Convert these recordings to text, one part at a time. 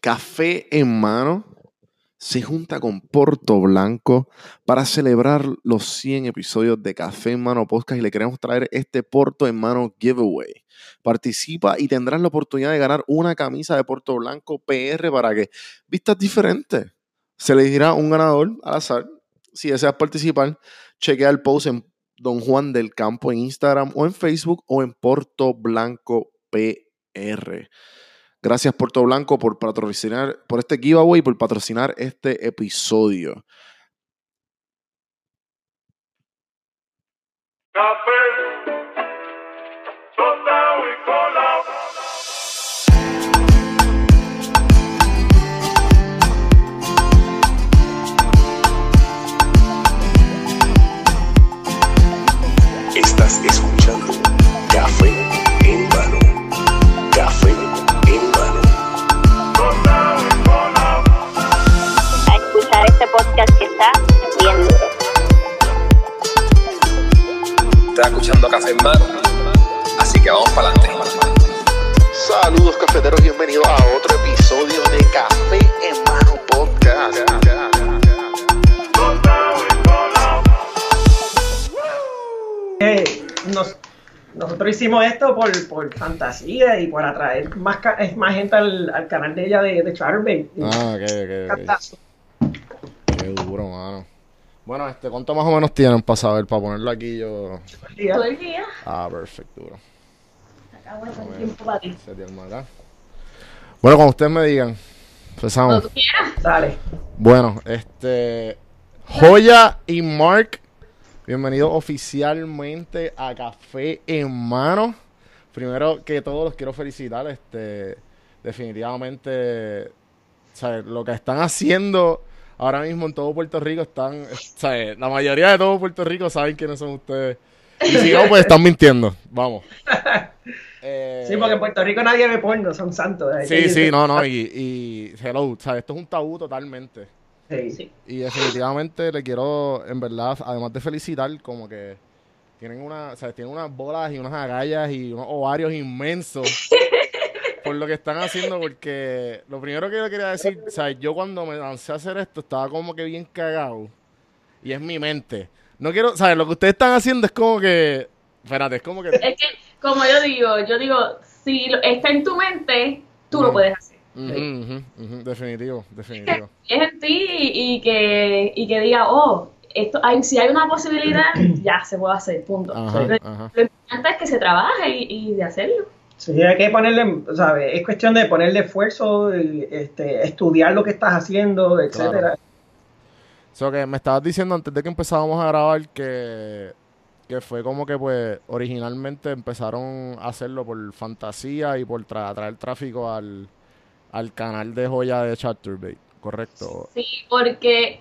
Café en mano se junta con Porto Blanco para celebrar los 100 episodios de Café en Mano Podcast y le queremos traer este Porto en Mano giveaway. Participa y tendrás la oportunidad de ganar una camisa de Porto Blanco PR para que vistas diferentes. Se le dirá un ganador al azar. Si deseas participar, chequea el post en Don Juan del Campo en Instagram o en Facebook o en Porto Blanco PR. Gracias Puerto Blanco por patrocinar, por este giveaway, por patrocinar este episodio. Este podcast que está bien duro. Estás escuchando Café en mano. Así que vamos para adelante. Saludos cafeteros, bienvenidos a otro episodio de Café en Mano Podcast. Eh, nos- nosotros hicimos esto por, por fantasía y por atraer más, más gente al, al canal de ella de, de. Ah, ok, ok, ok. Qué duro, mano. Bueno, este, ¿cuánto más o menos tienen para saber? Para ponerlo aquí yo. Todo el día. Ah, perfecto, duro. Acá bueno, el tiempo para ti. Sería el acá. Bueno, cuando ustedes me digan, empezamos. Cuando tú quieras. Dale. Bueno, este. Joya y Mark, bienvenidos oficialmente a Café en Mano. Primero que todo, los quiero felicitar. Este, definitivamente, ¿sabes? lo que están haciendo ahora mismo en todo Puerto Rico, están, ¿sabes? la mayoría de todo Puerto Rico saben quiénes son ustedes. Y si no, pues están mintiendo. Vamos. Eh, Sí, porque en Puerto Rico nadie ve porno, son santos. Sí, sí, no, no, y, y hello, ¿sabes? Esto es un tabú totalmente. Sí, sí. Y definitivamente le quiero, en verdad, además de felicitar, como que tienen una, ¿sabes? Tienen unas bolas y unas agallas y unos ovarios inmensos por lo que están haciendo, porque lo primero que yo quería decir, ¿sabes? Yo cuando me lancé a hacer esto estaba como que bien cagado y es mi mente. No quiero, ¿sabes? Lo que ustedes están haciendo es como que, espérate, es como que... Es que, como yo digo, yo digo, si lo- está en tu mente, tú lo puedes hacer. Ujú, definitivo, definitivo. Es en ti y, y que, y que diga, oh, esto hay, si hay una posibilidad, ya se puede hacer, punto. Ajá, lo, ajá. lo importante es que se trabaje y, y de hacerlo. Sí, hay que ponerle, ¿sabes? Es cuestión de ponerle esfuerzo, este, estudiar lo que estás haciendo, etcétera. So que me estabas diciendo antes de que empezábamos a grabar que, que fue como que pues originalmente empezaron a hacerlo por fantasía y por tra- traer tráfico al, al canal de joya de Chatterbait, ¿correcto? Sí, porque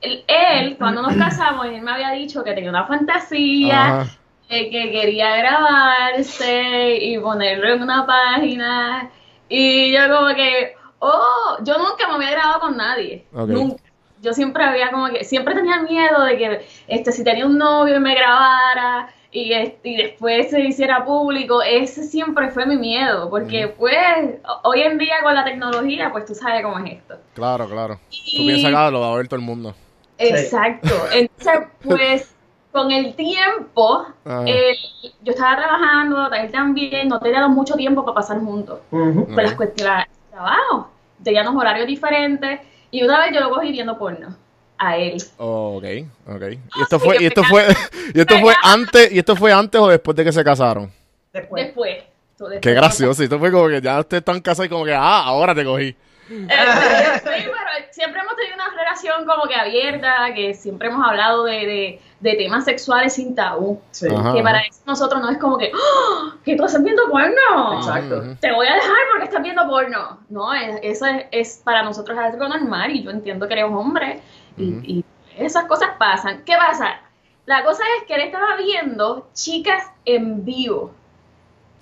él, él, cuando nos casamos, él me había dicho que tenía una fantasía, Ajá. Eh, que quería grabarse y ponerlo en una página. Y yo como que, oh, yo nunca me había grabado con nadie. Nunca. Yo siempre había como que, siempre tenía miedo de que este, si tenía un novio y me grabara y, este, y después se hiciera público, ese siempre fue mi miedo, porque pues ho- hoy en día con la tecnología, pues tú sabes cómo es esto. Claro, claro. Tú Y- piensas que ah, lo va a ver todo el mundo. Exacto. Entonces, pues, con el tiempo, él- yo estaba trabajando, él también, no teníamos mucho tiempo para pasar juntos. Ujú. Por las cuestiones de trabajo. Teníamos horarios diferentes. Y una vez yo lo cogí viendo porno. A él. Oh, ok, ok. Y esto sí, fue, y esto fue, y esto fue antes, y esto fue antes o después de que se casaron. Después. Después. Después Qué gracioso. Esto fue como que ya ustedes están casados y como que, ah, ahora te cogí. Eh, sí, pero siempre hemos tenido una relación como que abierta, que siempre hemos hablado de, de, de temas sexuales sin tabú. Sí. Ajá. Que para eso nosotros no es como que, ¡Oh! ¿qué tú estás viendo porno? Exacto. Te voy a dejar porque estás viendo porno. No, es- eso es, es para nosotros algo normal y yo entiendo que eres hombre y, y esas cosas pasan. ¿Qué pasa? La cosa es que él estaba viendo chicas en vivo.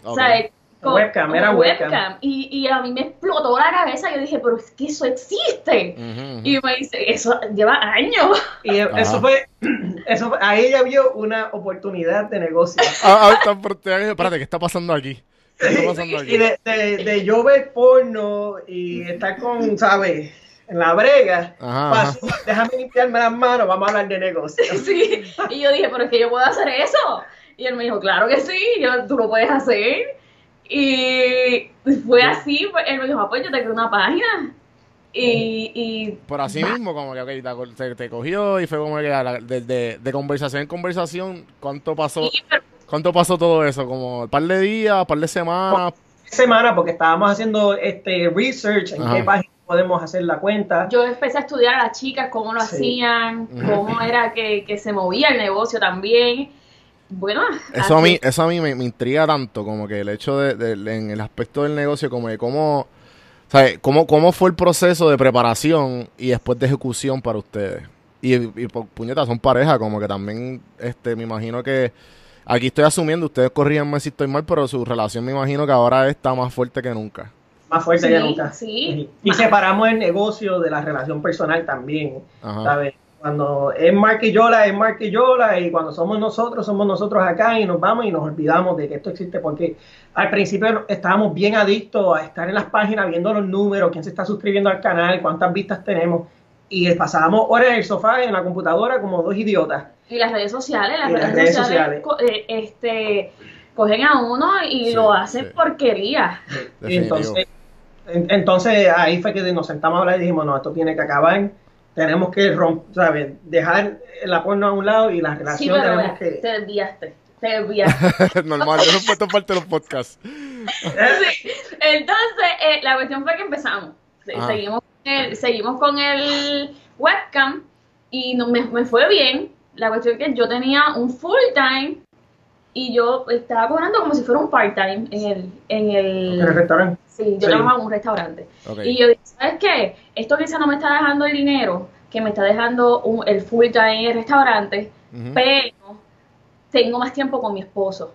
Ok. O sea, con- Webcam, con era webcam. Y, y a mí me explotó la cabeza. Yo dije, pero es que eso existe. Y me dice, eso lleva años. Y Ajá. eso fue, eso fue- ahí ella vio una oportunidad de negocio. Ah, ah, espérate, ¿qué está pasando aquí? ¿Qué está pasando aquí? Y de, de, de yo ver porno y estar con, ¿sabes? En la brega, Ajá, pasó, déjame limpiarme las manos, vamos a hablar de negocio. Sí, y yo dije, pero es que yo puedo hacer eso. Y él me dijo, claro que sí, yo, tú lo puedes hacer. Y fue así, pues, él me dijo, ah, pues yo te creo una página. Y, y Por así mismo, como que ok, te, cogió y fue como que de, de- de conversación en conversación, ¿cuánto pasó? pero- ¿Cuánto pasó todo eso? ¿Como un par de días, un par de semanas? Semana, porque estábamos haciendo este research en Ajá. qué página podemos hacer la cuenta. yo empecé a estudiar a las chicas, cómo lo Sí. hacían, cómo era que, que se movía el negocio también. Bueno, Eso a mí, eso a mí me, me intriga tanto, como que el hecho de, de- en el aspecto del negocio, como de cómo, ¿sabes? Cómo, cómo fue el proceso de preparación y después de ejecución para ustedes. Y, y por puñetas, son pareja, como que también, este, me imagino que, aquí estoy asumiendo, ustedes corrían si estoy mal, pero su relación me imagino que ahora está más fuerte que nunca. Más fuerte Sí, que nunca. sí. Y separamos el negocio de la relación personal también. Ajá. ¿sabes? Cuando es Mark y Yola, es Mark y Yola, y cuando somos nosotros, somos nosotros acá y nos vamos y nos olvidamos de que esto existe, porque al principio estábamos bien adictos a estar en las páginas viendo los números, quién se está suscribiendo al canal, cuántas vistas tenemos, y pasábamos horas en el sofá, en la computadora, como dos idiotas. Y las redes sociales, las, Y las redes, sociales, eh, este, cogen a uno y Sí, lo hacen sí. porquería. Entonces, en- entonces ahí fue que nos sentamos a hablar y dijimos, no, esto tiene que acabar, tenemos que romper, ¿sabes? dejar la porno a un lado y la Sí, relación pero tenemos vea, que... te desviaste, te desviaste. Normal, yo no he puesto parte de los podcasts. Sí. Entonces, eh, la cuestión fue que empezamos. Se- Ajá. Seguimos, con el- seguimos con el webcam y no, me, me fue bien. La cuestión es que yo tenía un full time y yo estaba cobrando como si fuera un part time en el, en el, En el restaurante. Sí, yo Sí. trabajaba en un restaurante. Y yo dije, ¿sabes qué? Esto quizá no me está dejando el dinero que me está dejando un- el full time en el restaurante, pero tengo más tiempo con mi esposo.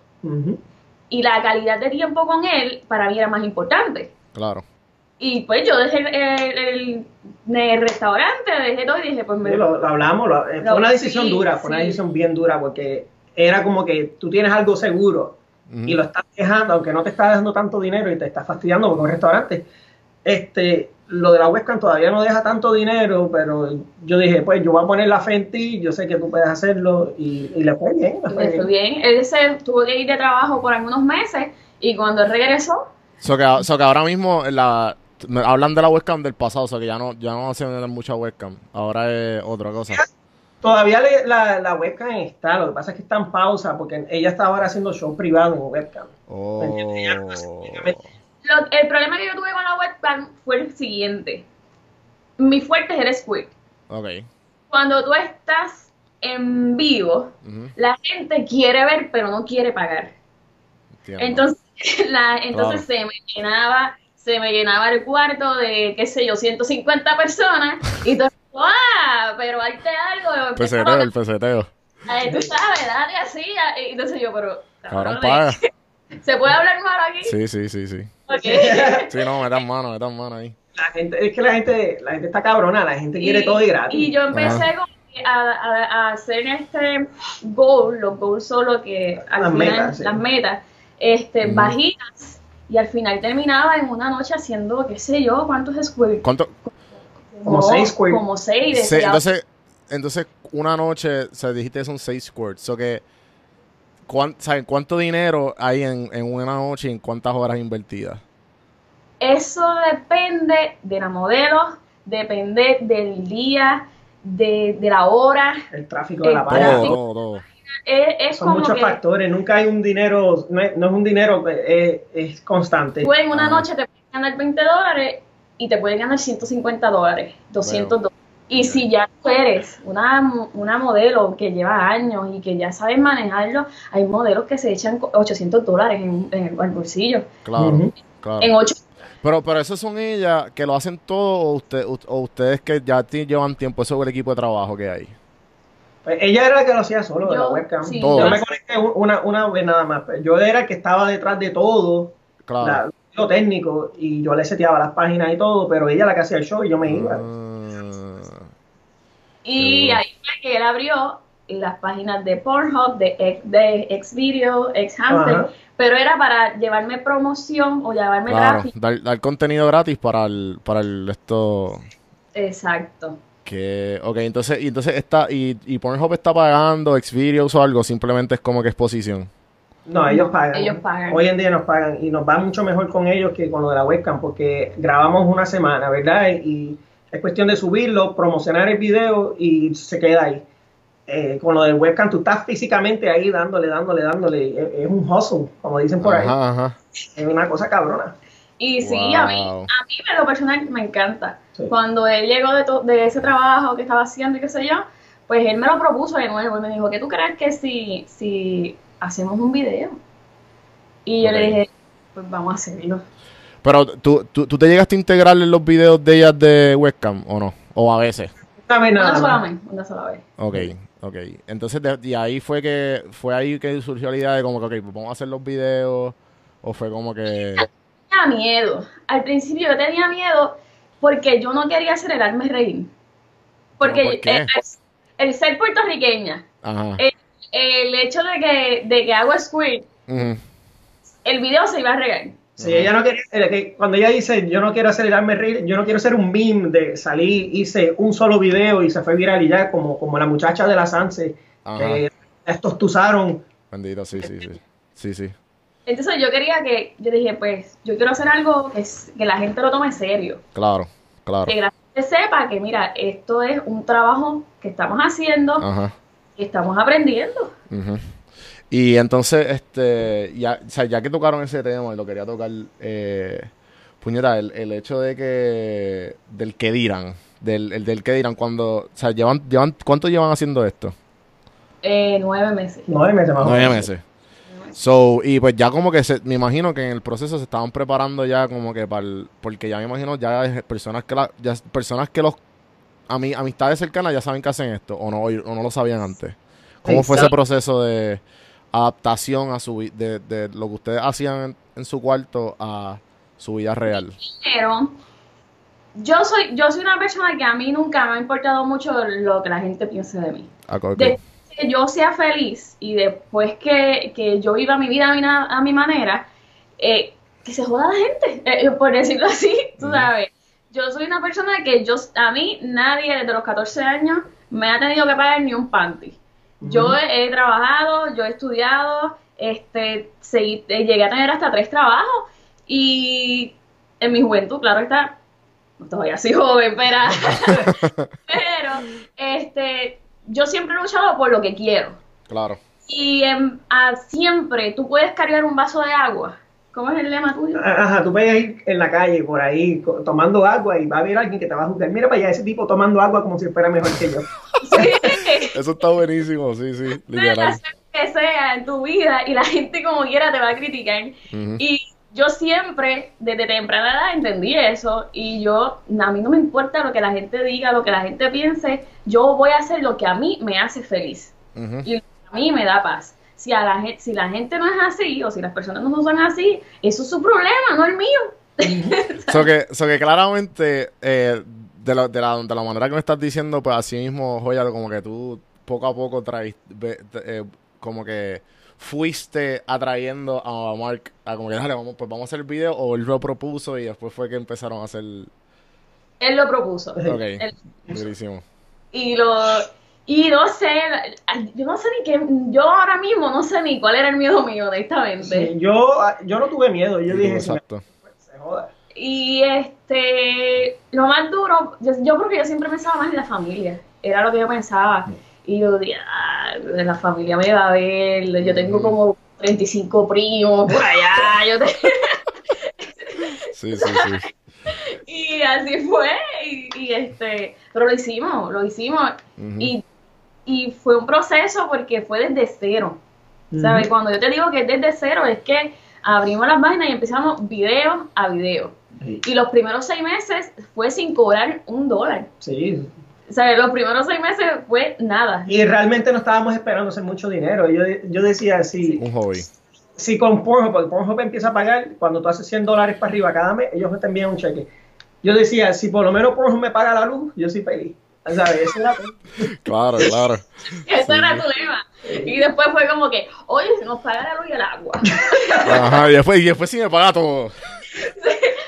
Y la calidad de tiempo con él para mí era más importante. Claro. Y pues yo dejé el, el- el restaurante, dejé todo y dije, pues me... Sí, lo, lo hablamos, lo- eh, Lo- fue una decisión sí, dura, fue una decisión bien dura porque era como que tú tienes algo seguro y lo estás dejando, aunque no te está dando tanto dinero y te estás fastidiando porque es un restaurante, este, lo de la webcam todavía no deja tanto dinero, pero yo dije, pues yo voy a poner la fe en ti, yo sé que tú puedes hacerlo y, y le fue bien, le fue bien. bien. Él se tuvo que ir de trabajo por algunos meses y cuando regresó, So que, so que ahora mismo la, hablan de la webcam del pasado, o sea que ya no, ya no hacen mucha webcam. Ahora es otra cosa. Todavía le- la, la webcam está, lo que pasa es que está en pausa porque ella está ahora haciendo show privado en webcam. Oh. lo- el problema que yo tuve con la webcam fue el siguiente. Mi fuerte es el squid. Ok. Cuando tú estás en vivo, la gente quiere ver pero no quiere pagar. Entiendo. Entonces, la, entonces se me llenaba, se me llenaba el cuarto de, qué sé yo, 150 personas y todo, ¡ah! Pero hazte algo. peseteo, el peseteo. Ay, tú sabes, dale así. y Entonces yo, pero. Cabrón, paga. ¿Se puede hablar malo aquí? Sí, sí, sí, sí. Ok. Sí, no, metan mano, metan mano ahí. La gente, es que la gente, la gente está cabrona, la gente quiere todo y gratis. y yo empecé que a, a- a hacer este goal, los goals son lo que al Las final, metas, sí. las metas, este, Ujú. bajitas, y al final terminaba en una noche haciendo, qué sé yo, cuántos squares. ¿Cuánto? Como seis squares. Como seis. Se- decía, entonces, entonces, una noche, o sea, dijiste que son seis squirts. So que, ¿cuán- ¿saben cuánto dinero hay en, en una noche y en cuántas horas invertidas? Eso depende de la modelo, depende del día, de, de la hora. el tráfico de la El página. tráfico. todo, todo. Es, es Son como muchos que factores, nunca hay un dinero, no es, no es un dinero es, es constante. tú en una Ajá. noche te puedes ganar 20 dólares y te puedes ganar 150 dólares, 200 Bueno. dólares. Y si ya eres una, una modelo que lleva años y que ya sabes manejarlo, hay modelos que se echan co- 800 dólares en, en el, al bolsillo. Claro, claro. En 8 Pero, pero eso son ellas que lo hacen todo o, usted, o ustedes que ya llevan tiempo, eso es el equipo de trabajo que hay. Pues ella era la que lo hacía solo de la webcam. sí, Todo. Yo me conecté un- una, una vez nada más. pero Yo era el que estaba detrás de todo, Claro. la- lo técnico, y yo le seteaba las páginas y todo, pero ella la que hacía el show y yo me iba. Ah, Y bueno. ahí fue que él abrió las páginas de Pornhub, de, de Xvideo, Xhamster, pero era para llevarme promoción o llevarme Claro, tráfico. dar, dar contenido gratis para el, para el esto Exacto. que, ok, entonces, y entonces está, y, y Pornhub está pagando Xvideos o algo, simplemente es como que exposición. No, ellos pagan. ellos pagan. Hoy en día nos pagan y nos va mucho mejor con ellos que con lo de la webcam porque grabamos una semana, ¿verdad? Y es cuestión de subirlo, promocionar el video y se queda ahí. Eh, con lo del webcam tú estás físicamente ahí dándole, dándole, dándole. Es, es un hustle, como dicen por ahí. Ajá. Es una cosa cabrona. Y sí, a mí, a mí en lo personal me encanta. Sí. Cuando él llegó de, to- de ese trabajo que estaba haciendo y qué sé yo, pues él me lo propuso de nuevo y me dijo, ¿qué tú crees que si, si hacemos un video? Y yo Ok. le dije, pues vamos a hacerlo. Pero ¿tú, tú, tú te llegaste a integrar en los videos de ellas de webcam o no? O a veces. Una vez nada Una sola vez, una sola vez. Ok, ok. Entonces de, y ahí fue que fue ahí que surgió la idea de como que, ok, pues vamos a hacer los videos. O fue como que. Tenía miedo. Al principio yo tenía miedo porque yo no quería acelerarme reír. Porque ¿Pero por qué? el, el ser puertorriqueña, Ajá. el, el hecho de que, de que hago squirt, Ujú. el video se iba a regar. Sí, ella no quería, eh, cuando ella dice yo no quiero acelerarme reír, yo no quiero ser un meme de salir, hice un solo video y se fue viral y ya, como, como la muchacha de la Sanse, Ajá. que estos tusaron. Bendito, sí, sí, sí. Sí, sí. Entonces yo quería que, yo dije, pues, yo quiero hacer algo que, es- que la gente lo tome en serio. Claro, claro. Que la gente sepa que, mira, esto es un trabajo que estamos haciendo Ajá. Estamos aprendiendo. Y entonces, este, ya, o sea, ya que tocaron ese tema y lo quería tocar, eh, puñeta, el, el hecho de que, del que dirán, del, el del que dirán, cuando, o sea, llevan, llevan, ¿cuánto llevan haciendo esto? Eh, nueve meses. Nueve meses más o Nueve meses. So, y pues ya como que se, me imagino que en el proceso se estaban preparando ya como que para el, porque ya me imagino ya personas que la, ya personas que los ami- amistades cercanas ya saben que hacen esto o no, o no lo sabían antes. ¿Cómo fue ese proceso de adaptación a su de, de lo que ustedes hacían en, en su cuarto a su vida real? Pero yo soy, yo soy una persona que a mí nunca me ha importado mucho lo que la gente piense de mí. Ah, ok. Después que yo sea feliz y después que, que yo viva mi vida a mi, a mi manera, eh, que se joda la gente, eh, por decirlo así, tú sabes. Yo soy una persona que yo, a mí nadie desde los 14 años me ha tenido que pagar ni un panty. Yo he, he trabajado, yo he estudiado, este, seguí- eh, llegué a tener hasta tres trabajos y en mi juventud, claro está, no todavía soy joven, pero, pero este, yo siempre he luchado por lo que quiero. Claro. Y a- siempre tú puedes cargar un vaso de agua. ¿Cómo es el lema tuyo? Ajá, tú puedes ir en la calle por ahí tomando agua y va a haber alguien que te va a juzgar. Mira para allá, ese tipo tomando agua como si fuera mejor que yo. Sí. Eso está buenísimo, sí, sí, literal. que sea en tu vida y la gente como quiera te va a criticar. Y yo siempre, desde temprana edad, entendí eso y yo, a mí no me importa lo que la gente diga, lo que la gente piense, yo voy a hacer lo que a mí me hace feliz y lo que a mí me da paz. Si, a la, si la gente no es así o si las personas no son así, eso es su problema, no el mío. So que, so que claramente, eh, de, la, de, la, de la manera que me estás diciendo, pues así mismo, Joya, como que tú poco a poco traes, eh, como que fuiste atrayendo a Mark a como que, dale, vamos, pues vamos a hacer el video, o él lo propuso y después fue que empezaron a hacer... Él lo propuso. Ok, Él- durísimo. y lo y no sé yo no sé ni qué yo ahora mismo no sé ni cuál era el miedo mío honestamente Sí, yo, yo no tuve miedo, yo dije, si me- exacto. se joda. y este lo más duro yo, yo creo que yo siempre pensaba más en la familia era lo que yo pensaba y yo dije "Ah, la familia me va a ver yo tengo como 35 primos por allá yo te- Sí, sí, sí. y así fue y, y, este pero lo hicimos lo hicimos y, y fue un proceso porque fue desde cero ¿Sabes? Cuando yo te digo que es desde cero, es que abrimos las páginas y empezamos video a video. Sí. Y los primeros seis meses fue sin cobrar un dólar. Sí. ¿Sabes? Los primeros seis meses fue nada. Y realmente no estábamos esperando hacer mucho dinero. Yo, yo decía, si, Un hobby. si con Pornhub, porque Pornhub empieza a pagar, cuando tú haces 100 dólares para arriba cada mes, ellos te envían un cheque. Yo decía, si por lo menos Pornhub me paga la luz, yo soy feliz. ¿Sabes? Ese era- Claro, claro. Ese era tu lema. Y después fue como que, oye, se nos paga la luz y el agua. Ajá, y después, y después sí me paga todo.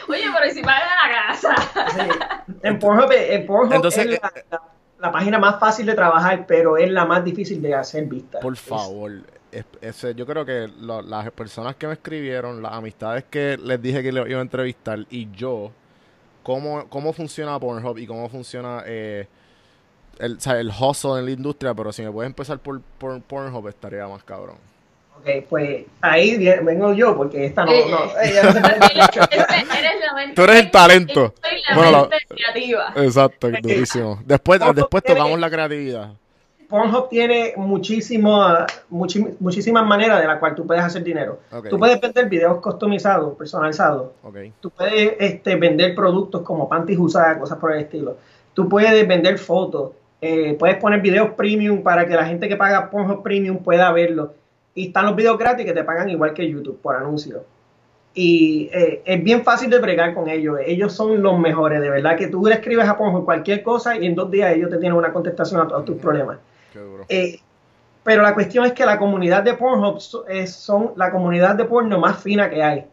Oye, pero ¿y si paga la casa? sí. En Pornhub, en Pornhub Entonces, es la, la- la página más fácil de trabajar, pero es la más difícil de hacer vista. Por favor. es- ese, yo creo que lo- las personas que me escribieron, las amistades que les dije que le iba a entrevistar y yo, cómo, cómo funciona Pornhub y cómo funciona eh, el, o sea, el hustle en la industria, pero si me puedes empezar por, por Pornhub estaría más cabrón. Ok, pues ahí vengo yo, porque esta no. Eh, no ella no se puede Eres. Tú eres el talento. Soy la Bueno, la- creativa. Exacto, durísimo. Después, Pornhub después tiene- tocamos la creatividad. Pornhub tiene muchísimo, muchísimas maneras de las cuales tú puedes hacer dinero. Ok. Tú puedes vender videos customizados, personalizados. Ok. Tú puedes este, vender productos como panties usadas, cosas por el estilo. Tú puedes vender fotos. Eh, puedes poner videos premium para que la gente que paga Pornhub Premium pueda verlo. Y están los videos gratis que te pagan igual que YouTube por anuncio. Y eh, es bien fácil de bregar con ellos. Ellos son los mejores, de verdad. Que tú le escribes a Pornhub cualquier cosa y en dos días ellos te tienen una contestación a todos tus problemas. Qué duro. Eh, pero la cuestión es que la comunidad de Pornhub es- son la comunidad de porno más fina que hay.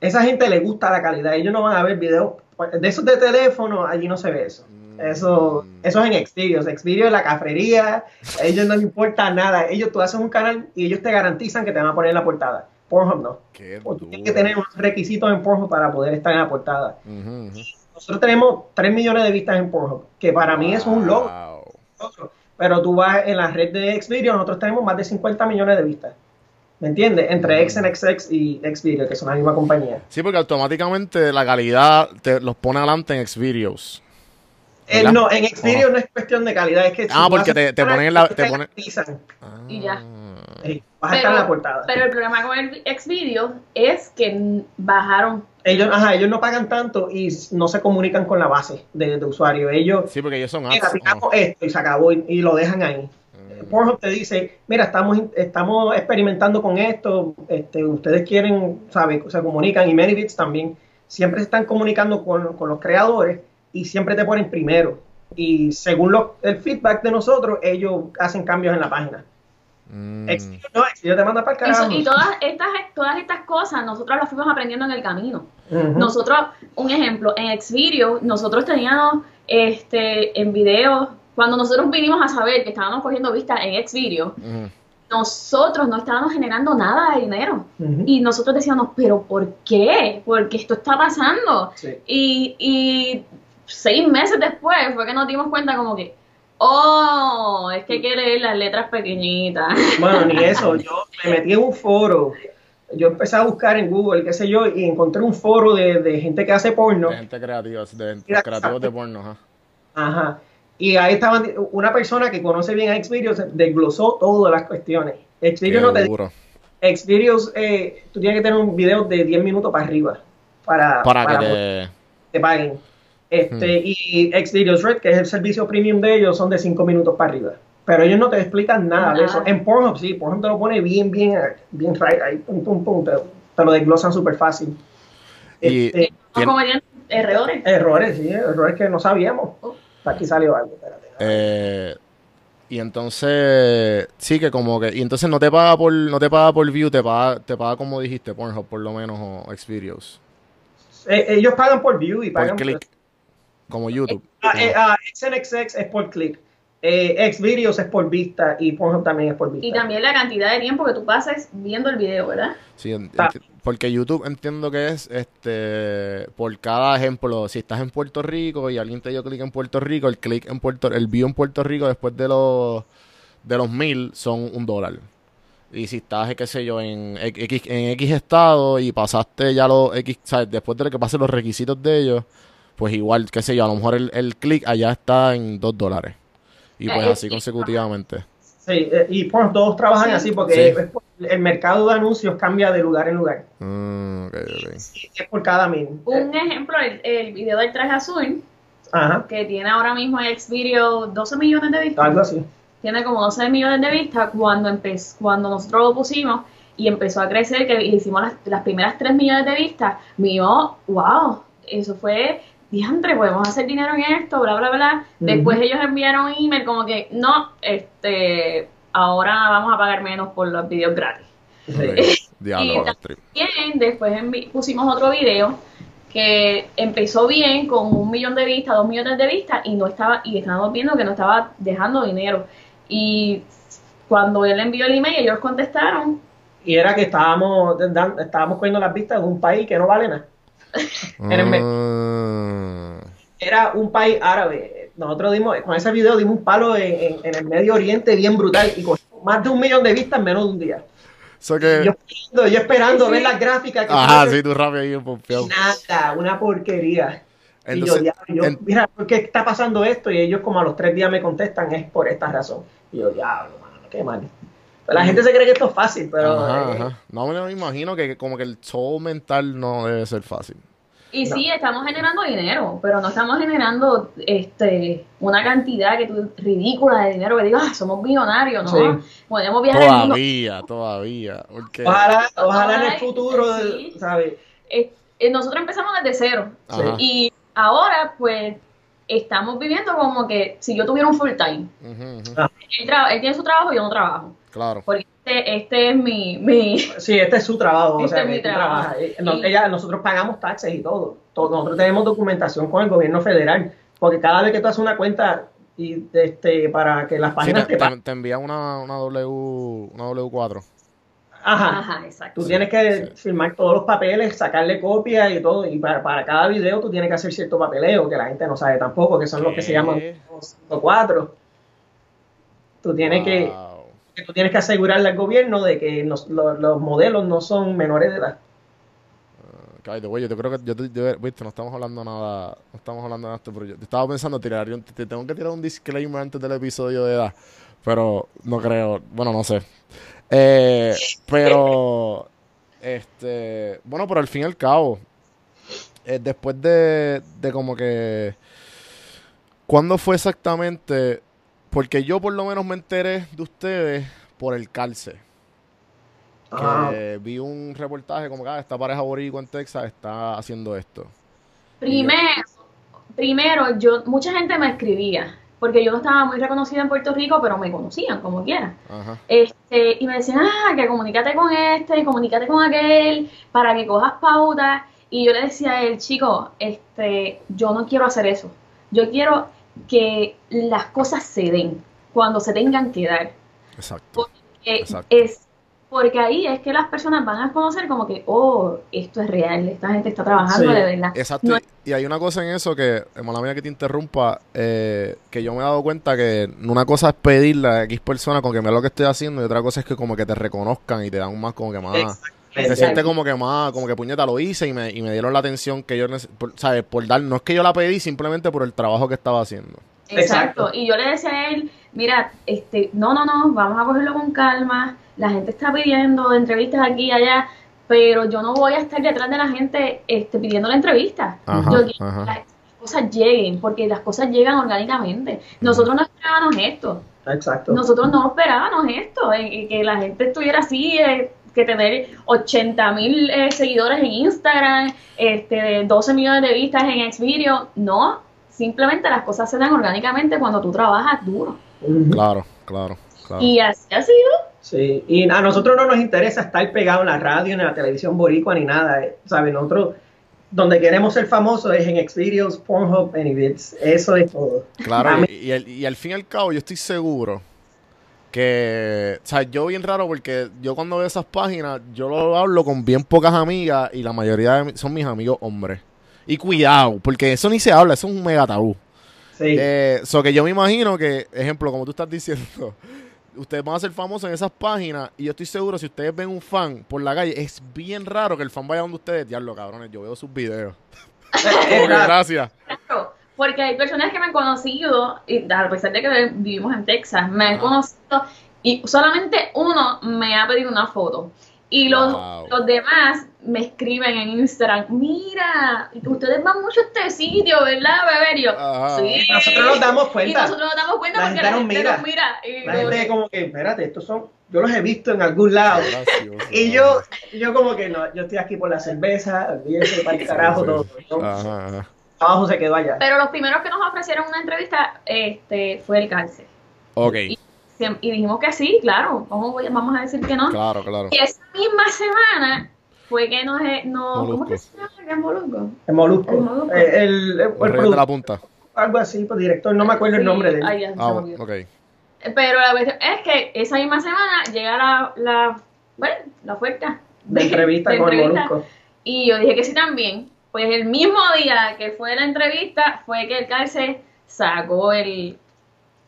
Esa gente le gusta la calidad. Ellos no van a ver videos de esos de teléfono. Allí no se ve eso. Eso, eso es en Xvideos. Xvideos es la cafrería. A ellos no les importa nada. Ellos, tú haces un canal y ellos te garantizan que te van a poner en la portada. Pornhub no. Tienes que tener unos requisitos en Pornhub para poder estar en la portada. Nosotros tenemos 3 millones de vistas en Pornhub, que para mí es un logro. Pero tú vas en la red de Xvideo, nosotros tenemos más de 50 millones de vistas. ¿Me entiendes? Entre XNXX y Xvideo, que son la misma compañía. Sí, porque automáticamente la calidad te los pone adelante en Xvideos. Eh, no, en Xvideo no es cuestión de calidad, es que Ah, porque te- ponen canal, la- te ponen- Y ya. eh, vas a estar en la portada. pero el problema con el Xvideo es que bajaron. ellos, ajá, ellos no pagan tanto y no se comunican con la base de, de usuario. Ellos, Sí, porque ellos son ads. tiramos esto y se acabó y, y lo dejan ahí. Mm. Pornhub te dice, mira, estamos, estamos experimentando con esto, este, ustedes quieren, ¿sabes? Se comunican y Manybits también, siempre se están comunicando con, con los creadores y siempre te ponen primero. Y según lo- el feedback de nosotros, ellos hacen cambios en la página. Mm. No, te manda para el Eso- carajo. y todas estas, todas estas cosas nosotros las fuimos aprendiendo en el camino. Nosotros, un ejemplo, en Xvideo, nosotros teníamos este en videos, cuando nosotros vinimos a saber que estábamos cogiendo vistas en Xvideo, Ujú. nosotros no estábamos generando nada de dinero. Y nosotros decíamos, pero ¿por qué? Porque esto está pasando. Sí. Y, y seis meses después fue que nos dimos cuenta como que, oh, es que hay que leer las letras pequeñitas. Bueno, ni eso. Yo me metí en un foro. Yo empecé a buscar en Google, qué sé yo, y encontré un foro de, de gente que hace porno. De gente creativa, de creativos de porno, ajá. Ajá. Y ahí estaban, una persona que conoce bien a Xvideos desglosó todas las cuestiones. Xvideos no te duro. Xvideos, eh, tú tienes que tener un video de 10 minutos para arriba para, Para para que que te... te paguen. Este, Hmm. Y Xvideos Red, que es el servicio premium de ellos, son de 5 minutos para arriba. Pero ellos no te explican nada de eso. En Pornhub sí, Pornhub te lo pone bien, bien, bien right, ahí, pum, pum, pum, te, te lo desglosan súper fácil. Y- Este, errores. errores, sí, errores que no sabíamos. Oh. Aquí salió algo, espérate. Eh, y entonces, sí que como que, y entonces no te paga por, no te paga por view, te paga, te paga como dijiste, Pornhub por lo menos, o Xvideos. Eh, ellos pagan por view y Por pagan click. Como YouTube. Ah, eh, ah, XNXX es por click. Eh, Xvideos es por vista y Pornhub también es por vista. Y también la cantidad de tiempo que tú pases viendo el video, ¿verdad? Sí, enti- porque YouTube entiendo que es este por cada ejemplo, si estás en Puerto Rico y alguien te dio clic en Puerto Rico, el clic en Puerto, el view en Puerto Rico después de los de los mil son un dólar. Y si estás, qué sé yo, en X, en X estado y pasaste ya los X, ¿sabes? después de lo que pasen los requisitos de ellos, pues igual, qué sé yo, a lo mejor el, el clic allá está en dos dólares. Y pues Eh, así eh, consecutivamente. Sí, eh, y Pornhub todos trabajan Sí. así porque Sí. es por- el mercado de anuncios cambia de lugar en lugar. Mm, ok, ok. Y es por cada mil. Un ejemplo, el, el video del traje azul, Ajá, que tiene ahora mismo en Xvideo 12 millones de vistas. algo así. tiene como 12 millones de vistas cuando empe- cuando nosotros lo pusimos y empezó a crecer, que hicimos las, las primeras 3 millones de vistas, mío, wow, eso fue diantre, podemos hacer dinero en esto, bla, bla, bla. Después ellos enviaron un email como que, no, este, ahora vamos a pagar menos por los videos gratis. Diablo, Y- stream. Bien, después pusimos otro video que empezó bien con un millón de vistas, dos millones de vistas y no estaba y estábamos viendo que no estaba dejando dinero. Y cuando él envió el email, ellos contestaron Y era que estábamos, estábamos cogiendo las vistas de un país que no vale nada. Ah, Era un país árabe. Nosotros dimos, con ese video dimos un palo en, en- en el Medio Oriente bien brutal y con más de un millón de vistas en menos de un día. so que. yo esperando, yo esperando Sí. ver las gráficas. que Ajá, sí, tú rápido ahí, pompeado. nada, una porquería. y yo, diablo, yo, en- mira, ¿por qué está pasando esto? Y ellos como a los tres días me contestan, es por esta razón. Y yo, diablo, mano, qué mal. La gente se cree que esto es fácil, pero... Ajá, eh, ajá. No me lo imagino que como que el show mental no debe ser fácil. Y sí, estamos generando dinero, pero no estamos generando este una cantidad que tú, ridícula de dinero que digas, ah, somos millonarios, ¿no? Sí. Podemos viajar al mundo. Todavía, todavía. Porque, Ojalá, ojalá en el futuro, sí. ¿sabes? Eh, eh, nosotros empezamos desde cero. Ajá. Y ahora, pues, estamos viviendo como que si yo tuviera un full time. Ujú, Él, tra- él tiene su trabajo y yo no trabajo. Claro. Porque este, este es mi, mi... Sí, este es su trabajo. o Este sea, es mi trabajo. Eh, no- Y- ella- nosotros pagamos taxes y todo. Todo- Nosotros tenemos documentación con el gobierno federal. Porque cada vez que tú haces una cuenta y este para que las Sí, páginas te, te te, te envía una, una, w, una W4. Ajá. Ajá, exacto. Tú tienes que firmar todos los papeles, sacarle copia y todo. Y para, para cada video tú tienes que hacer cierto papeleo que la gente no sabe tampoco, que son los que se llaman 4. Tú tienes que, Wow. que tú tienes que asegurarle al gobierno de que nos- lo- los modelos no son menores de edad. Ay, de güey, yo creo que yo, te- yo- viste, no estamos hablando nada, no estamos hablando de esto, pero yo estaba pensando tirar, un- te tengo que tirar un disclaimer antes del episodio de edad, pero no creo, bueno, no sé. Eh, pero, este, bueno, pero al fin y al cabo, eh, después de, de como que, ¿cuándo fue exactamente? Porque yo por lo menos me enteré de ustedes por el que Ah. vi un reportaje como que ah, esta pareja boricua en Texas está haciendo esto. Primero, primero, yo, mucha gente me escribía, porque yo no estaba muy reconocida en Puerto Rico, pero me conocían como quiera. Ajá. Este, y me decían, ah, que comunícate con este, comunícate con aquel, para que cojas pautas. Y yo le decía a él, chico, este, yo no quiero hacer eso. Yo quiero que las cosas se den cuando se tengan que dar. Exacto. Eh, Exacto. es porque ahí es que las personas van a conocer como que, oh, esto es real, esta gente está trabajando Sí. de verdad. Exacto. No- y, y hay una cosa en eso que, mala mía que te interrumpa, eh, que yo me he dado cuenta que una cosa es pedirle a X persona con que me lo que estoy haciendo y otra cosa es que como que te reconozcan y te dan más como que más... Te sientes como que más, como que puñeta lo hice y me, y me dieron la atención que yo, por, ¿sabes? Por dar, no es que yo la pedí, simplemente por el trabajo que estaba haciendo. Exacto. Exacto. Y yo le decía a él, mira, este, no, no, no, vamos a cogerlo con calma. La gente está pidiendo entrevistas aquí y allá, pero yo no voy a estar detrás de la gente este, pidiendo la entrevista. Ajá, yo quiero ajá. que las cosas lleguen, porque las cosas llegan orgánicamente. Nosotros no esperábamos esto. Exacto. Nosotros no esperábamos esto, eh, y que la gente estuviera así, eh, que tener 80 mil eh, seguidores en Instagram, este, 12 millones de vistas en Xvideo. No, simplemente las cosas se dan orgánicamente cuando tú trabajas duro. Claro, claro, claro. Y así ha sido. Sí, y a nosotros no nos interesa estar pegado en la radio, ni en la televisión boricua, ni nada, eh, ¿sabes? Nosotros, donde queremos ser famosos es en Xvideos, Pornhub, Anyvids, eso es todo. Claro, y, y al, y al fin y al cabo yo estoy seguro que, o sea, yo bien raro porque yo cuando veo esas páginas, yo lo hablo con bien pocas amigas y la mayoría de mi- son mis amigos hombres. Y cuidado, porque eso ni se habla, eso es un mega tabú. Sí, Eh, so que yo me imagino que, ejemplo, como tú estás diciendo, ustedes van a ser famosos en esas páginas y yo estoy seguro si ustedes ven un fan por la calle, es bien raro que el fan vaya donde ustedes, diablo, cabrones, yo veo sus videos. que gracias. Claro, porque hay personas que me han conocido, y a pesar de que vivimos en Texas, me han conocido y solamente uno me ha pedido una foto. Y los, Wow. los demás me escriben en Instagram, mira, ustedes van mucho a este sitio, ¿verdad, Beberio? Sí. Y nosotros nos damos Y cuenta. nosotros nos damos cuenta La porque gente la nos gente mira. nos mira. Y La como gente que- como que, espérate, estos son, yo los he visto en algún lado. Gracioso, Y yo, yo como que no, yo estoy aquí por la cerveza, olvídense para el carajo todo. ¿no? Ajá, trabajo se quedó allá. Pero los primeros que nos ofrecieron una entrevista este, fue el cárcel. Ok, Y, y dijimos que sí, claro. ¿Cómo voy- vamos a decir que no? claro, claro. Y esa misma semana fue que nos... nos ¿Cómo Molusco. que se llama? ¿Qué es Molusco? El Molusco. El Molusco. Eh, el, el, el El rey de la punta. algo así, pues director, no me acuerdo el Sí, nombre de él. ay, Ah, olvidó. ok. Pero la cuestión es que esa misma semana llega la, la, bueno, la oferta de entrevista de con el entrevista. Molusco. Y yo dije que sí también. Pues el mismo día que fue la entrevista fue que el cárcel sacó el...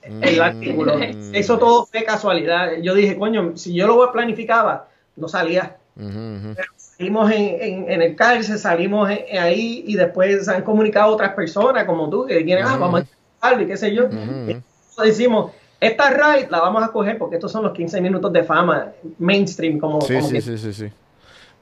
El Mm. artículo. Eso todo fue casualidad. Yo dije, coño, si yo lo planificaba, no salía. Ujú. Salimos en, en, en el cárcel, salimos en- ahí y después se han comunicado otras personas como tú que quieren, ah, Ujú. vamos a y qué sé yo. Entonces decimos, esta ride la vamos a coger porque estos son los 15 minutos de fama mainstream, como, Sí, como sí, que sí, sí, sí.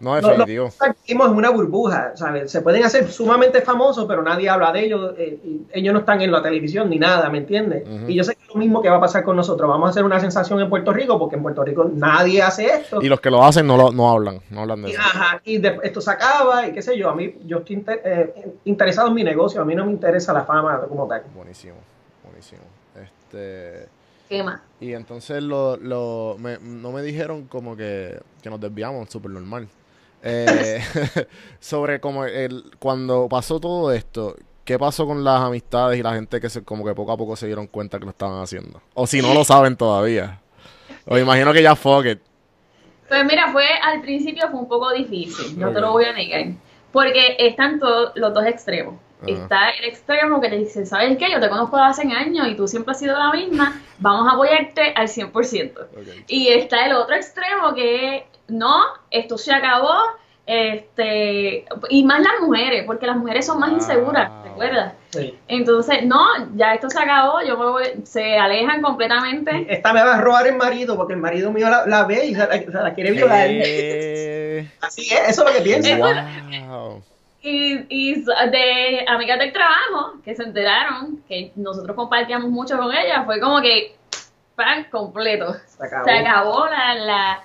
No, definitivo. Vivimos en una burbuja, ¿sabes? Se pueden hacer sumamente famosos, pero nadie habla de ellos. eh, y ellos no están en la televisión ni nada, ¿me entiendes? Y yo sé que es lo mismo que va a pasar con nosotros. Vamos a hacer una sensación en Puerto Rico, porque en Puerto Rico nadie hace esto. Y los que lo hacen no, lo, no hablan, no hablan de Y, eso. ajá, y de- esto se acaba, y qué sé yo. A mí, yo estoy inter- eh, interesado en mi negocio. A mí no me interesa la fama como tal. Buenísimo, buenísimo. Este, ¿Qué más? y entonces lo, lo, me- no me dijeron como que, que nos desviamos, súper normal. Eh, sobre como el, cuando pasó todo esto, ¿qué pasó con las amistades y la gente que se, como que poco a poco se dieron cuenta que lo estaban haciendo? O si no lo saben todavía. O imagino que ya fuck it. Pues mira, fue al principio fue un poco difícil, no te lo voy a negar. Porque están todos los dos extremos. Está el extremo que te dice, ¿sabes qué? Yo te conozco hace años y tú siempre has sido la misma, vamos a apoyarte al 100%. Ok. Y está el otro extremo que no, esto se acabó, este, y más las mujeres, porque las mujeres son más Wow. inseguras, ¿te acuerdas? Sí. Entonces, no, ya esto se acabó, yo me voy- se alejan completamente. Esta me va a robar el marido, porque el marido mío la, la ve y se la, se la quiere violar. Eh, Así es, eso es lo que piensa. wow. Y, y de amigas del trabajo que se enteraron que nosotros compartíamos mucho con ellas, fue como que pan completo. Se acabó. Se acabó la, la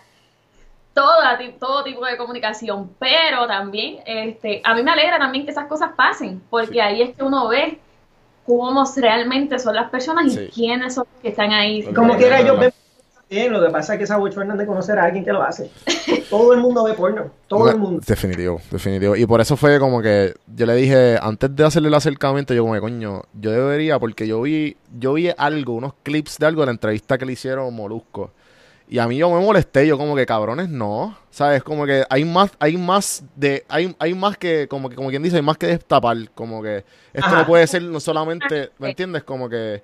toda, ti- todo tipo de comunicación, pero también este, a mí me alegra también que esas cosas pasen, porque Sí. ahí es que uno ve cómo realmente son las personas y Sí. quiénes son los que están ahí. Como quiera, Verdad. ven bien. Lo que pasa es que esa bochorna de conocer a alguien que lo hace. Todo el mundo ve porno. Todo el mundo. Definitivo, definitivo. Y por eso fue como que yo le dije, antes de hacerle el acercamiento, yo como que, coño, yo debería, porque yo vi, yo vi algo, unos clips de algo de la entrevista que le hicieron Molusco. Y a mí yo me molesté, yo como que cabrones no, ¿sabes? Como que hay más, hay más de, hay, hay más que, como que, como quien dice, hay más que destapar, como que esto Ajá. no puede ser no solamente, ¿me entiendes? Como que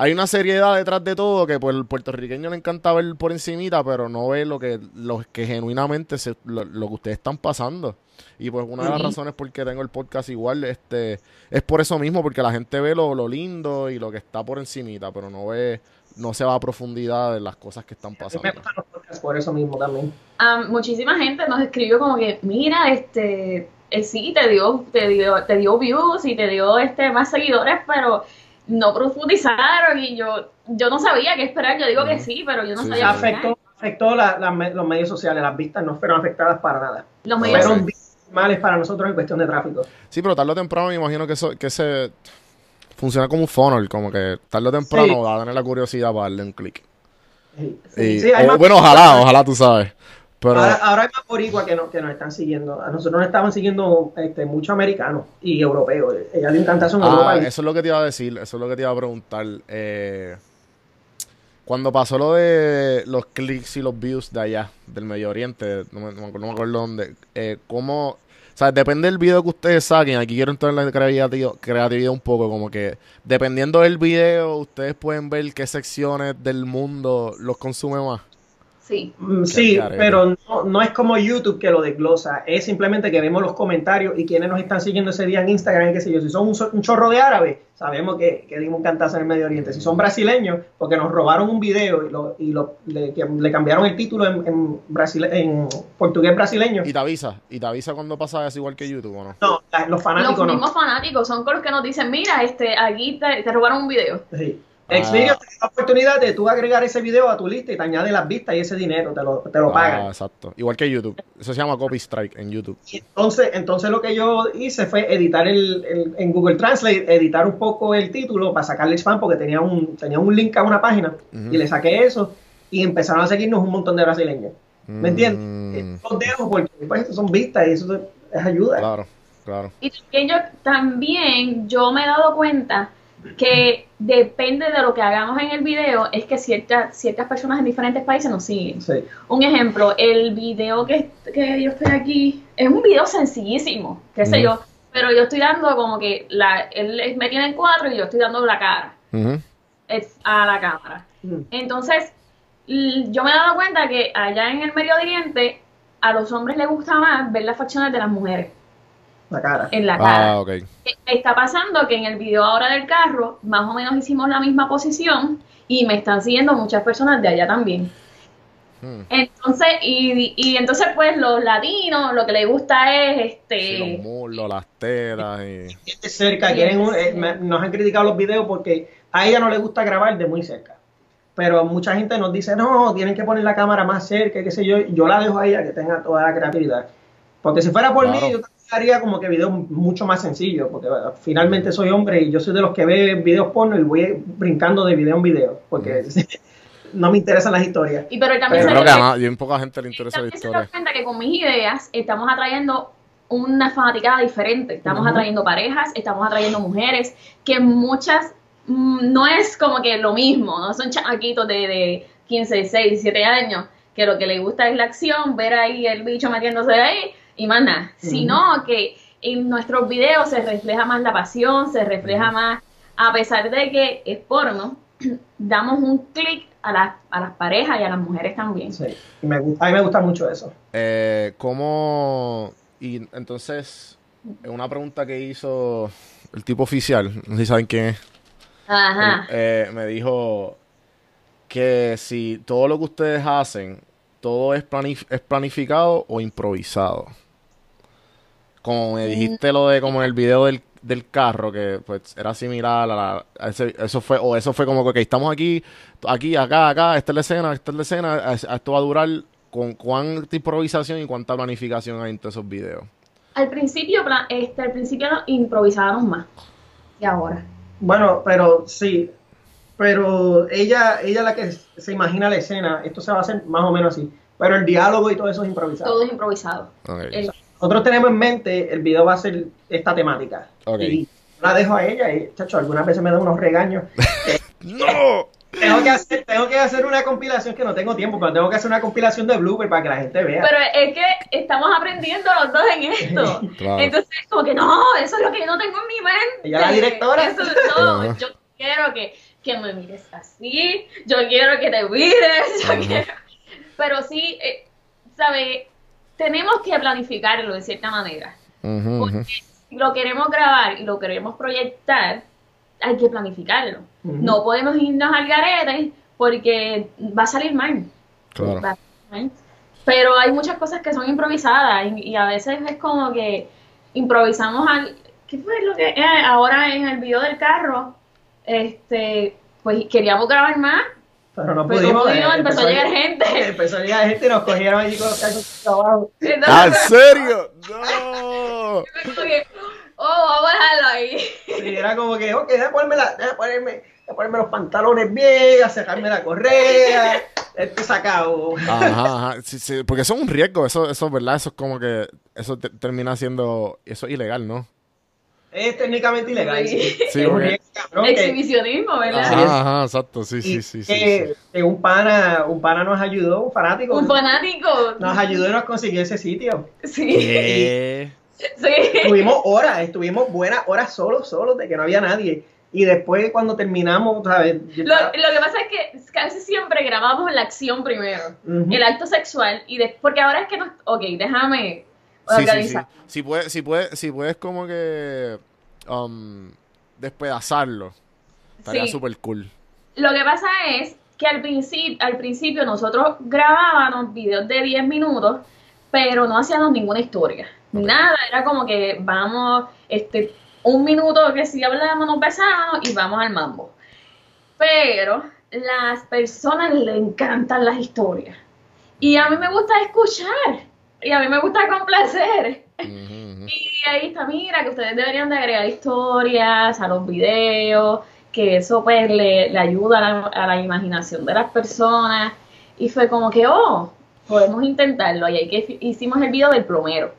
hay una seriedad detrás de todo que pues el puertorriqueño le encanta ver por encimita, pero no ve lo que, lo que genuinamente se, lo, lo que ustedes están pasando. Y pues una de las razones por que tengo el podcast igual, este, es por eso mismo, porque la gente ve lo, lo lindo y lo que está por encimita, pero no ve, no se va a profundidad de las cosas que están mí me pasando. gustan los podcasts por eso mismo también. Ah, muchísima gente nos escribió como que, mira, este, eh, sí, te dio, te dio, te dio views y te dio este más seguidores, pero no profundizaron y yo, yo no sabía qué esperar. Yo digo que sí, pero yo no Sí, sabía sí, qué sí. esperar. Afectó, afectó la- la me- los medios sociales. Las vistas no fueron afectadas para nada. Los medios. Fueron males para nosotros en cuestión de tráfico. Sí, pero tarde o temprano me imagino que eso, que se funciona como un funnel, como que tarde o temprano Sí. va a tener la curiosidad para darle un clic. Sí, Y- sí, o- más- bueno, ojalá, ojalá tú sabes. Pero Ahora, ahora hay más boricua que, no- que nos están siguiendo. A nosotros nos estaban siguiendo este, muchos americanos y europeos. Ella le encanta eso en Ah, Europa. y- eso es lo que te iba a decir, eso es lo que te iba a preguntar. Eh, cuando pasó lo de los clics y los views de allá, del Medio Oriente, no me, no me acuerdo dónde, eh, ¿cómo...? O sea, depende del video que ustedes saquen, aquí quiero entrar en la creatividad, creatividad un poco, como que dependiendo del video, ustedes pueden ver qué secciones del mundo los consume más. Sí. Mm, Sí, pero no, no es como YouTube que lo desglosa, es simplemente que vemos los comentarios y quienes nos están siguiendo ese día en Instagram, qué sé yo, si son un, chorro de árabes, sabemos que, que dimos un cantazo en el Medio Oriente, si son brasileños, porque nos robaron un video y, lo, y lo- le, que- le cambiaron el título en, en, brasile- en portugués brasileño, Y te avisa, y te avisa cuando pasa eso igual que YouTube, ¿o no? no, la- los Los fanáticos no. mismos fanáticos son con los que nos dicen, mira, este, aquí te, te robaron un video. Sí. Xvideos te da la oportunidad de tú agregar ese video a tu lista y te añade las vistas y ese dinero te lo, te lo Ah, pagan. exacto. Igual que YouTube. Eso se llama copy strike en YouTube. Y entonces, entonces lo que yo hice fue editar el, el- en Google Translate, editar un poco el título para sacarle spam porque tenía un, tenía un link a una página y le saqué eso y empezaron a seguirnos un montón de brasileños. ¿Me entiendes? Mm, Eh, Los dejo porque pues, son vistas y eso es ayuda. Claro, claro. Y también yo, también yo me he dado cuenta que depende de lo que hagamos en el video, es que ciertas ciertas personas en diferentes países nos siguen. Sí. Un ejemplo, el video que, que yo estoy aquí es un video sencillísimo, qué sé yo, pero yo estoy dando como que la, él me tiene en cuatro y yo estoy dando la cara a la cámara. Entonces, yo me he dado cuenta que allá en el Medio Oriente a los hombres les gusta más ver las facciones de las mujeres La cara. en la cara. Ah, ok. Eh, Está pasando que en el video ahora del carro, más o menos hicimos la misma posición y me están siguiendo muchas personas de allá también. Hmm. Entonces, y, y entonces pues los latinos lo que les gusta es este Sí, los muslos, las tetas y... cerca, quieren un- eh, me- nos han criticado los videos porque a ella no le gusta grabar de muy cerca. Pero mucha gente nos dice, no, tienen que poner la cámara más cerca, qué sé yo. y Yo la dejo a ella que tenga toda la creatividad. Porque si fuera por Claro. mí, yo haría como que videos mucho más sencillos. Porque finalmente soy hombre y yo soy de los que ve videos porno y voy brincando de video en video. Porque no me interesan las historias. y pero también Pero se Creo que ve- a nadie, poca gente le interesa la también se historia. cuenta que con mis ideas estamos atrayendo una fanaticada diferente. Estamos Ujú. atrayendo parejas, estamos atrayendo mujeres, que muchas mm, no es como que lo mismo, no son chamaquitos de, de 15, 16, 17 años, que lo que les gusta es la acción, ver ahí el bicho metiéndose ahí y más nada. Sino que en nuestros videos se refleja más la pasión, se refleja más, a pesar de que es porno, damos un clic a, las- a las parejas y a las mujeres también. Sí. Y me gusta, a mí me gusta mucho eso. Eh, ¿Cómo...? Y entonces, una pregunta que hizo el tipo oficial, no sé si saben quién es, Ajá. eh, me dijo que si todo lo que ustedes hacen, todo es, planif- es planificado o improvisado. Como me dijiste lo de como en el video del, del carro, que pues era similar a, la, a ese- eso fue, o eso fue como que estamos aquí, aquí, acá, acá, esta es la escena, esta es la escena, esto va a durar con cuánta improvisación y cuánta planificación hay entre esos videos. Al principio, este, al principio improvisábamos más. Y ahora. Bueno, pero sí, pero ella, ella la que se imagina la escena, esto se va a hacer más o menos así, pero el diálogo y todo eso es improvisado. Todo es improvisado. Ok. El- Nosotros tenemos en mente, el video va a ser esta temática. Ok. Y la dejo a ella y, chacho, algunas veces me da unos regaños. ¡No! tengo, que hacer, tengo que hacer una compilación que no tengo tiempo, pero tengo que hacer una compilación de blooper para que la gente vea. pero es que estamos aprendiendo los dos en esto. Claro. Entonces, como que no, eso es lo que yo no tengo en mi mente. Ella la directora. Eso no, yo quiero que, que me mires así, yo quiero que te mires, yo quiero. Pero sí, eh, ¿sabes? Tenemos que planificarlo de cierta manera. Porque si lo queremos grabar y lo queremos proyectar, hay que planificarlo. No podemos irnos al garete porque va a salir mal. Claro. Va a salir mal. Pero hay muchas cosas que son improvisadas y, y a veces es como que improvisamos al... ¿Qué fue lo que... eh, ahora en el video del carro, este, pues queríamos grabar más, pero no pero pudimos. eh, empezó a llegar gente. Empezó a llegar gente y nos cogieron allí con los calzones abajo. Entonces, ¿Ah, en serio? ¡No! oh, vamos a dejarlo ahí. Sí, era como que, ok, déjame ponerme, la, déjame ponerme, déjame ponerme los pantalones bien, a sacarme la correa, esto sacado. Ajá, ajá. Sí, sí, porque eso es un riesgo, eso, eso, ¿verdad? Eso es como que, eso te- termina siendo, eso es ilegal, ¿no? Es técnicamente ilegal. Sí, Sí, porque- Exhibicionismo, ¿verdad? Ajá, ajá, exacto, sí, sí, y sí, sí. que, sí. que un pana, un pana nos ayudó, un fanático, Un fanático. nos ayudó y nos consiguió ese sitio. Sí, ¿Qué? sí. Estuvimos horas, estuvimos buenas horas solos, solos, de que no había nadie. Y después cuando terminamos, ¿sabes? Lo, estaba- lo que pasa es que casi siempre grabamos la acción primero, el acto sexual, y después, porque ahora es que no, ok, déjame Sí, sí, sí. Si puedes, si puedes, si puedes como que um, despedazarlo, estaría súper cool. Lo que pasa es que al principio, al principio nosotros grabábamos videos de 10 minutos, pero no hacíamos ninguna historia, nada, era como que vamos, este, un minuto que si hablábamos, nos besábamos y vamos al mambo. Pero las personas le encantan las historias. Y a mí me gusta escuchar. Y a mí me gusta complacer. Ujú. Y ahí está, mira, que ustedes deberían de agregar historias a los videos, que eso pues le, le ayuda a la, a la imaginación de las personas. Y fue como que, oh, podemos intentarlo. Y ahí que hicimos el video del plomero.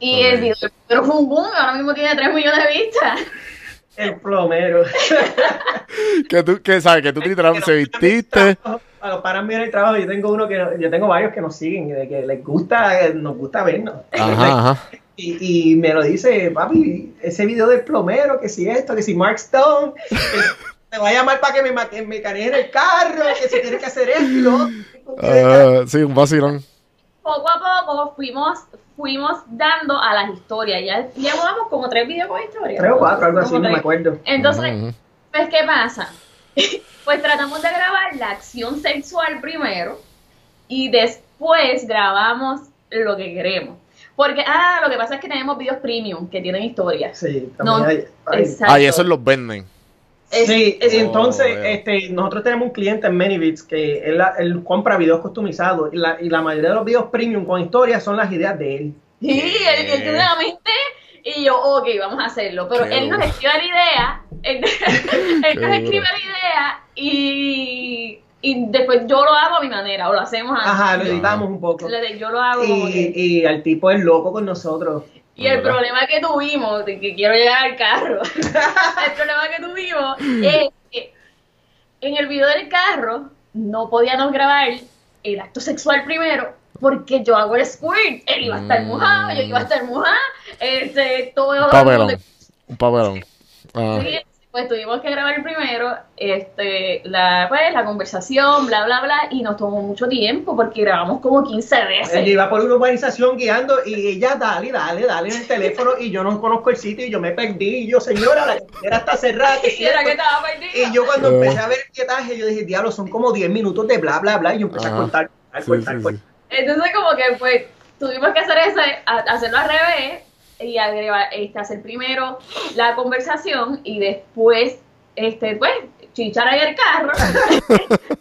Y el video del plomero fue un boom, ahora mismo tiene 3 millones de vistas. El plomero. Que tú, que sabes, que tú literalmente se vististe. A los paran bien el trabajo, yo tengo uno que yo tengo varios que nos siguen y de que les gusta, nos gusta vernos. Ajá, ajá. Y, y me lo dice, papi, ese video del plomero, que si esto, que si Mark Stone, que te va a llamar para que me, ma- que me en el carro, que si tienes que hacer esto. y lo otro. Ah, sí, un vacilón. Poco a poco fuimos, fuimos dando a las historias. Ya llevamos como tres videos con historias. Tres o cuatro, algo así, no me acuerdo. Entonces, ujú. pues, ¿qué pasa? pues tratamos de grabar la acción sexual primero y después grabamos lo que queremos. Porque, ah, lo que pasa es que tenemos videos premium que tienen historias. Sí, No, también hay- hay- Exacto. Ah, y esos los venden. Es- Sí, es- entonces Oh, este, nosotros tenemos un cliente en Manybits que él, él compra videos customizados y la, y la mayoría de los videos premium con historias son las ideas de él. Sí, él, él tiene una mente y yo, ok, vamos a hacerlo. Pero Qué él nos escribe la idea, él, nos escribe la idea y, y después yo lo hago a mi manera, o lo hacemos a Ajá, lo editamos un poco. le- Yo lo hago como que... Y, y el tipo es loco con nosotros. Y el problema que tuvimos, de que quiero llegar al carro, el problema que tuvimos es que en el video del carro no podíamos grabar el acto sexual primero porque yo hago el squirt, él iba a estar Mm. mojado, yo iba a estar mojada, este, todo Un papelón. Un papelón. Ah, Sí, pues tuvimos que grabar primero este, la, pues, la conversación, bla, bla, bla, y nos tomó mucho tiempo porque grabamos como 15 Él veces. iba por una urbanización guiando y ella, dale, dale, dale en el teléfono y yo no conozco el sitio y yo me perdí. Y yo, señora, la carretera está cerrada. que Y era cierto". que estaba perdido. Y yo cuando Ah. empecé a ver el pietaje, yo dije, diablo, son como 10 minutos de bla, bla, bla. Y yo empecé Ajá. a cortar, a sí, cortar, sí, cortar. sí. Entonces como que pues tuvimos que hacer ese, a- hacerlo al revés y agregar, este, hacer primero la conversación y después este pues chichar ahí el carro.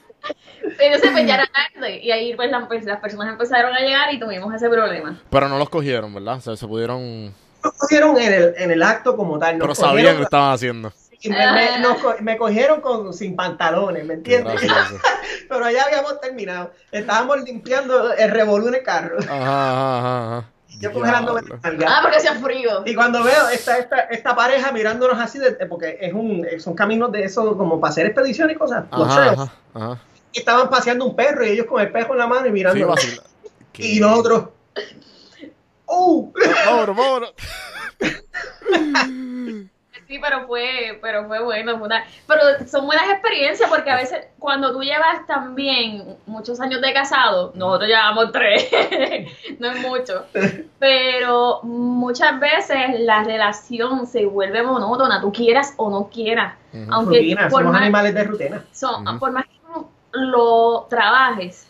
Entonces pues ya era tarde y ahí pues, la- pues, las personas empezaron a llegar y tuvimos ese problema. Pero no los cogieron, ¿verdad? O sea, se pudieron. Me cogieron en el, en el acto como tal. nos Pero sabían cogieron- que lo estaban haciendo. Y me, me- nos me cogieron con, sin pantalones, ¿me entiendes? Pero ya habíamos terminado. Estábamos limpiando el revolú en el carro. Ajá, ajá. Yo nalga. Ah, porque hacía frío. Y cuando veo esta, esta, esta pareja mirándonos así, de- porque es un, son caminos de eso como para hacer expediciones y cosas. los Ajá, trails. ajá, ajá. Y estaban paseando un perro y ellos con el perro en la mano y Sí, mirando. vacila. y nosotros. ¡Uh! Vámonos, vámonos. Sí, pero fue, pero fue bueno, fue una- pero son buenas experiencias porque a veces cuando tú llevas también muchos años de casado, nosotros llevamos tres, no es mucho, pero muchas veces la relación se vuelve monótona, tú quieras o no quieras, aunque Rutina, por somos más, animales de rutina. son- por más que tú lo trabajes,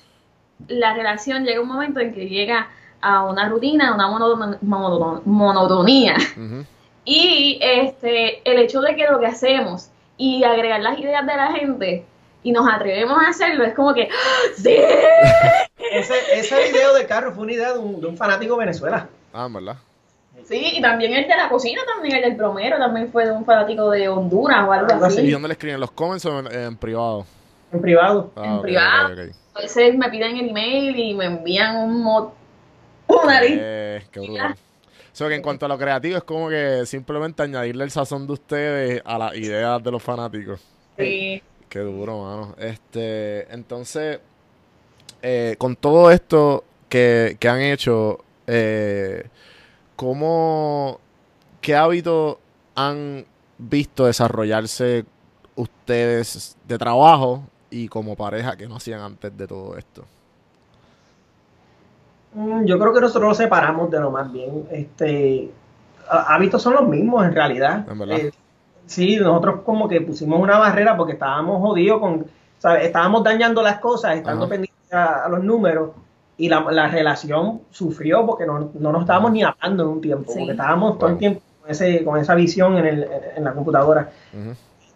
la relación llega un momento en que llega a una rutina, a una monoton- monoton- monotonía. Y este, el hecho de que lo que hacemos y agregar las ideas de la gente y nos atrevemos a hacerlo es como que ¡Ah, ¡Sí! Ese, ese video del carro fue una idea de un, de un fanático de Venezuela. Ah, en verdad. Sí, y también el de la cocina, también el del plomero, también fue de un fanático de Honduras o algo así. ¿Y dónde le escriben? ¿En los comments o en, en privado? En privado. Ah, En privado. ok. A veces me piden el email y me envían un mod, una lista. Eh, qué brutal. O sea, que en cuanto a lo creativo, es como que simplemente añadirle el sazón de ustedes a las ideas de los fanáticos. Sí. Qué duro, mano. Este, entonces, eh, con todo esto que, que han hecho, eh, ¿cómo, qué hábitos han visto desarrollarse ustedes de trabajo y como pareja que no hacían antes de todo esto? Mm, Yo creo que nosotros nos separamos de lo más bien. Este, há- hábitos son los mismos en realidad. En verdad. Eh, sí, nosotros como que pusimos una barrera porque estábamos jodidos con, ¿sabes? Estábamos dañando las cosas, estando Ajá. pendientes a, a los números y la, la relación sufrió porque no, no nos estábamos ni hablando en un tiempo, Sí. porque estábamos todo el tiempo con, ese, con esa visión en, el, en la computadora.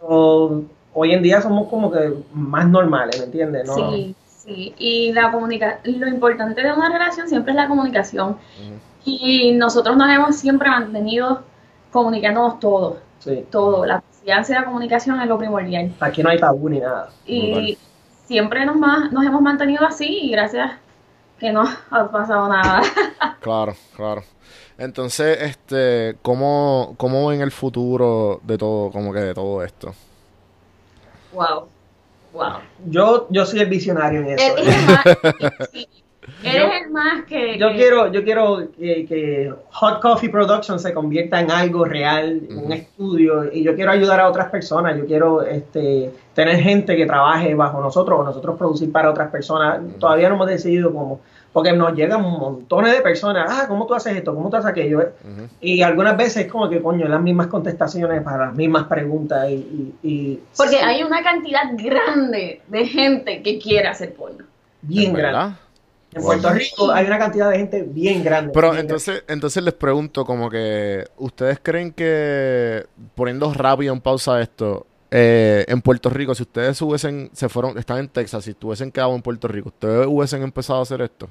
O- hoy en día somos como que más normales, ¿me entiendes? ¿No? Sí, sí. Y la comunica lo importante de una relación siempre es la comunicación. Y nosotros nos hemos siempre mantenido comunicándonos todo, Sí. todo. La confianza y la comunicación es lo primordial. Aquí no hay tabú ni nada. Y siempre nos, ma- nos hemos mantenido así y gracias que no ha pasado nada. Claro, claro. Entonces, este, ¿cómo, cómo ven el futuro de todo, como que de todo esto? wow, wow. Yo, yo soy el visionario en eso. Eres el más, sí, eres el más que... Yo que- quiero, yo quiero que, que Hot Coffee Production se convierta en algo real, en un Ujú. estudio, y yo quiero ayudar a otras personas, yo quiero este, tener gente que trabaje bajo nosotros o nosotros producir para otras personas. Todavía no hemos decidido cómo, porque nos llegan montones de personas, ah, ¿cómo tú haces esto? ¿Cómo tú haces aquello? Y algunas veces es como que, coño, las mismas contestaciones para las mismas preguntas y... y- y- Porque hay una cantidad grande de gente que quiere hacer porno. bien ¿Es grande. verdad? En Puerto Rico hay una cantidad de gente bien grande. Pero bien entonces, entonces les pregunto como que, ¿ustedes creen que, poniendo rápido en pausa esto, eh, en Puerto Rico, si ustedes hubiesen, se fueron, están en Texas, si estuviesen quedado en Puerto Rico, ¿ustedes hubiesen empezado a hacer esto?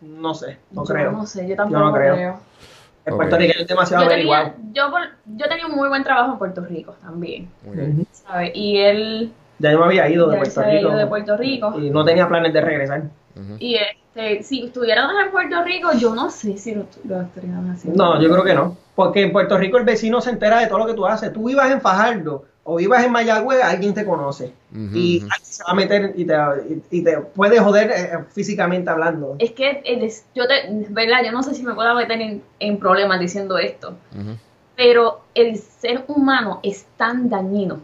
No sé, no yo creo. no sé, yo Yo tampoco no creo. creo. El Ok. puertorriqueño es demasiado Yo tenía, yo, yo tenía un muy buen trabajo en Puerto Rico también. Y él Ya yo me había ido de Puerto Rico. ido de Puerto Rico. Y no tenía planes de regresar. Y este, si estuviéramos en Puerto Rico, yo no sé si lo, lo estarían haciendo. No, yo creo que no. Porque en Puerto Rico el vecino se entera de todo lo que tú haces. Tú vivas en Fajardo o vivas en Mayagüez, alguien te conoce. Y alguien se va a meter y te, y, y te puede joder eh, físicamente hablando. Es que, el es- yo te, verdad, yo no sé si me puedo meter en, en problemas diciendo esto, pero el ser humano es tan dañino.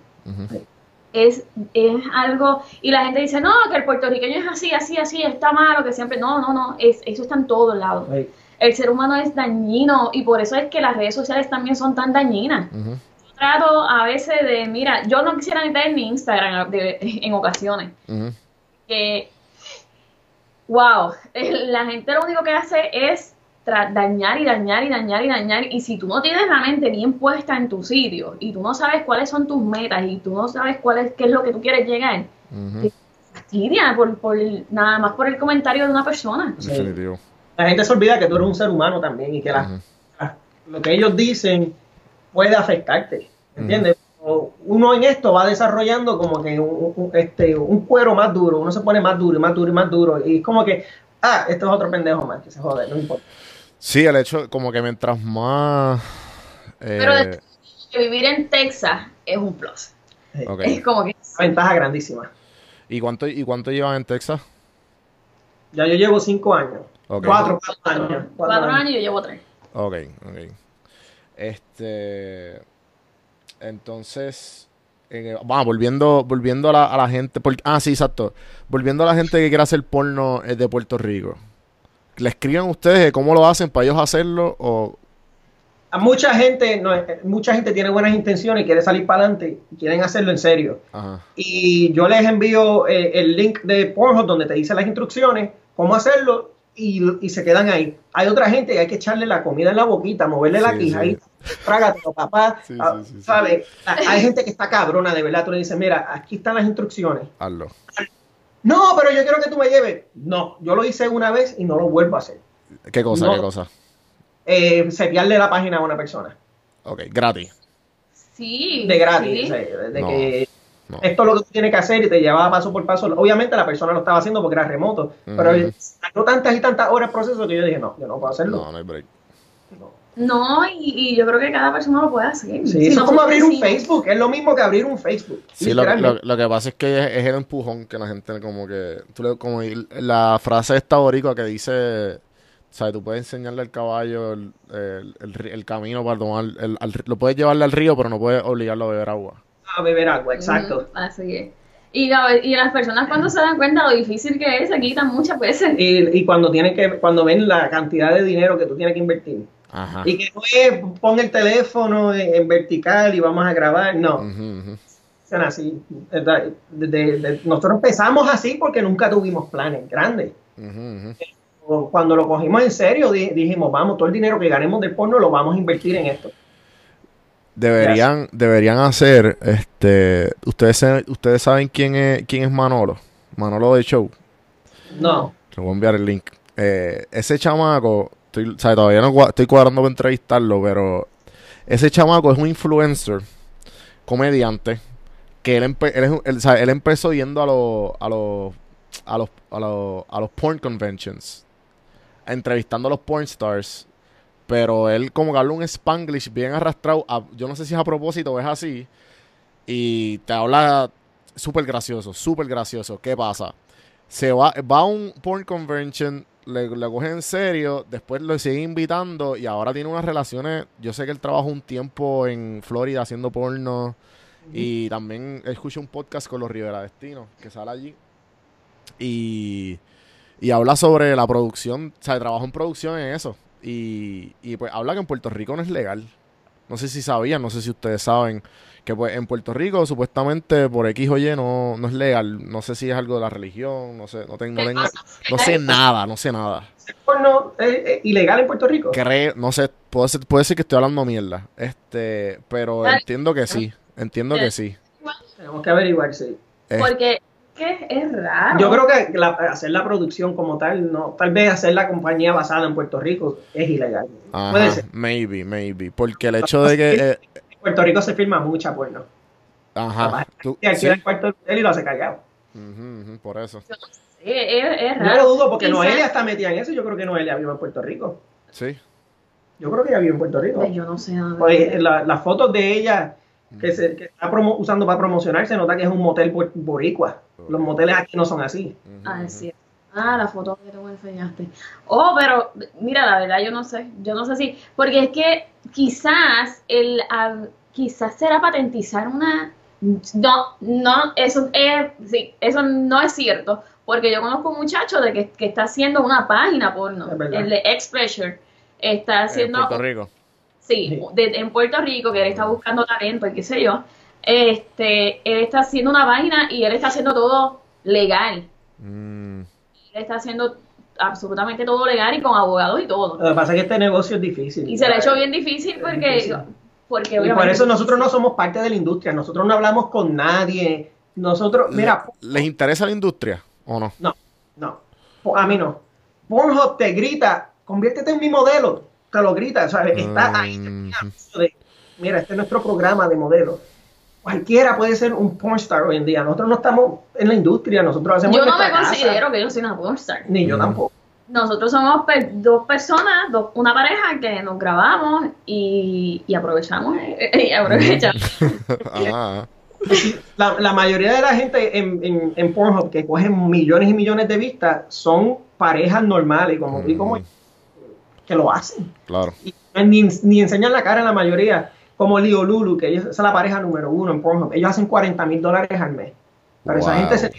Es, es algo, y la gente dice, no, que el puertorriqueño es así, así, así, está malo, que siempre, no, no, no, es, eso está en todos lados. El ser humano es dañino y por eso es que las redes sociales también son tan dañinas. Ujú. Yo trato a veces de, mira, yo no quisiera ni tener mi Instagram de- en ocasiones. Que, wow, la gente lo único que hace es dañar y dañar y dañar y dañar. Y si tú no tienes la mente bien puesta en tu sitio y tú no sabes cuáles son tus metas y tú no sabes cuál es, qué es lo que tú quieres llegar, Ujú. fastidia por, por el- nada más por el comentario de una persona. Sí. La gente se olvida que tú eres un ser humano también y que lo que ellos dicen puede afectarte. ¿Entiendes? Uno en esto va desarrollando como que un, un- este, un cuero más duro, uno se pone más duro y más duro y más duro. Y es como que, ah, esto es otro pendejo más, que se jode, no importa. Sí, el hecho, como que mientras más... eh, Pero de- Que vivir en Texas es un plus. Es como que Una ventaja grandísima. ¿Y cuánto, ¿Y cuánto llevan en Texas? Ya yo llevo cinco años. Cuatro, cuatro años. cuatro años y yo llevo tres. Ok, ok. Este. Entonces. eh, vamos, volviendo, volviendo a la, a la gente. porque- ah, sí, exacto. Volviendo a la gente que quiere hacer porno eh, de Puerto Rico. ¿Le escriben ustedes de cómo lo hacen para ellos hacerlo? O. A mucha gente, no, mucha gente tiene buenas intenciones y quiere salir para adelante y quieren hacerlo en serio. Ajá. Y yo les envío eh, el link de Pornhub donde te dice las instrucciones, cómo hacerlo y, y se quedan ahí. Hay otra gente que hay que echarle la comida en la boquita, moverle la quija sí. trágatelo, papá. Sí, Ah. ¿sabes? Hay gente que está cabrona, de verdad. Tú le dices, mira, aquí están las instrucciones. Hazlo. No, pero yo quiero que tú me lleves. No, yo lo hice una vez y no lo vuelvo a hacer. ¿Qué cosa? No. ¿Qué cosa? Eh, setearle la página a una persona. Ok, gratis. Sí. De gratis. sí. o sea, de No, que no. esto es lo que tú tienes que hacer y te llevaba paso por paso. Obviamente la persona lo estaba haciendo porque era remoto, pero sacó tantas y tantas horas proceso que yo dije, no, yo no puedo hacerlo. No, no hay break. No. No, y, y yo creo que cada persona lo puede hacer. Sí, Si eso es como abrir un Facebook, es lo mismo que abrir un Facebook. Sí, lo, literalmente. lo- lo que pasa es que es, es el empujón que la gente como que... Tú le- como la frase esta boricua que dice... ¿Sabes? Tú puedes enseñarle al caballo el, el- el ri- el camino para tomar... el- al lo puedes llevarle al río, pero no puedes obligarlo a beber agua. A beber agua, exacto. Así es. Y, la- y las personas cuando se dan cuenta lo difícil que es, se quitan muchas veces. Y, y cuando tienen que, cuando ven la cantidad de dinero que tú tienes que invertir. Ajá. Y que no es pon el teléfono en, en vertical y vamos a grabar, no. Son así. ¿verdad? De- de- de- nosotros empezamos así porque nunca tuvimos planes grandes. Cuando lo cogimos en serio, di- dijimos, vamos, todo el dinero que ganemos del porno lo vamos a invertir en esto. deberían, deberían hacer, este, ustedes, ustedes saben quién es, quién es Manolo, Manolo de Show. No. Te voy a enviar el link. Eh, ese chamaco, o sea, todavía no estoy cuadrando para entrevistarlo, pero ese chamaco es un influencer, comediante, que él, empe- él, es él, empezó yendo a los a los a los a los a los porn conventions, entrevistando a los porn stars, pero él como que habla un spanglish bien arrastrado, yo no sé si es a propósito o es así, y te habla súper gracioso, súper gracioso. ¿Qué pasa? se va, va a un porn convention, le, le coge en serio, después lo sigue invitando y ahora tiene unas relaciones. Yo sé que él trabajó un tiempo en Florida haciendo porno y también escucha un podcast con los Rivera Destino que sale allí y, y habla sobre la producción, o sea, trabajó en producción en eso y, y pues habla que en Puerto Rico no es legal. No sé si sabían, no sé si ustedes saben que pues en Puerto Rico supuestamente por X o Y no, no es legal. No sé si es algo de la religión, no sé, no, tengo, no, tengo- no sé nada, no sé nada. ¿El porno es, es ilegal en Puerto Rico? Creo, no sé, puede ser, puede ser que estoy hablando mierda. Este, pero entiendo que sí, entiendo que sí. Tenemos que averiguar, sí. Eh, Porque que es raro. Yo creo que la- hacer la producción como tal, no, tal vez hacer la compañía basada en Puerto Rico es ilegal. Puede ajá, ser. maybe, maybe. Porque el hecho de que... eh, Puerto Rico se firma mucha porno. ajá, tú- Y aquí sí, el cuarto de hotel y lo hace callado. por eso. Sí, es, es No raro. lo dudo porque Noelia está metida en eso. Yo creo que Noelia vive en Puerto Rico. Sí. Yo creo que ella vive en Puerto Rico. Pues yo no sé Pues, la- las fotos de ella que, se, que está promo- usando para promocionar se nota que es un motel por- boricua. Los moteles aquí no son así. ujú, Ah, es cierto. Ah, la foto que tú me enseñaste. Oh, pero mira, la verdad yo no sé. Yo no sé si. Porque es que quizás el ah, quizás será patentizar una. No, no, eso es, sí, eso no es cierto. Porque yo conozco un muchacho de que, que está haciendo una página porno. El de X-Pressure. Está En haciendo. Puerto Rico. Sí, de- en Puerto Rico, que él está buscando talento y qué sé yo. Este, él está haciendo una página y él está haciendo todo legal. Mm, Él está haciendo absolutamente todo legal y con abogados y todo. Lo que pasa es que este negocio es difícil. Y se le ha hecho bien difícil porque, difícil. Porque Y por eso nosotros no somos parte de la industria. Nosotros no hablamos con nadie. Nosotros, mira, ¿Les interesa la industria o no? no, no. A mí no. Pornhub te grita, conviértete en mi modelo. Te lo grita, ¿sabes? Está ahí. Mm, de, mira, este es nuestro programa de modelo. Cualquiera puede ser un pornstar hoy en día. Nosotros no estamos en la industria, nosotros hacemos yo no me casa. considero que yo soy una pornstar. Ni yo Mm. tampoco. Nosotros somos per- dos personas, dos- una pareja que nos grabamos y, y aprovechamos. Y aprovechamos. Ajá. La, la mayoría de la gente en, en, en Pornhub que cogen millones y millones de vistas son parejas normales, como tú y como Mm, yo, que lo hacen. Claro. Y ni, ni enseñan la cara en la mayoría, como Leo Lulu, que ellos, esa es la pareja número uno en Pornhub. Ellos hacen 40 mil dólares al mes. Pero esa gente se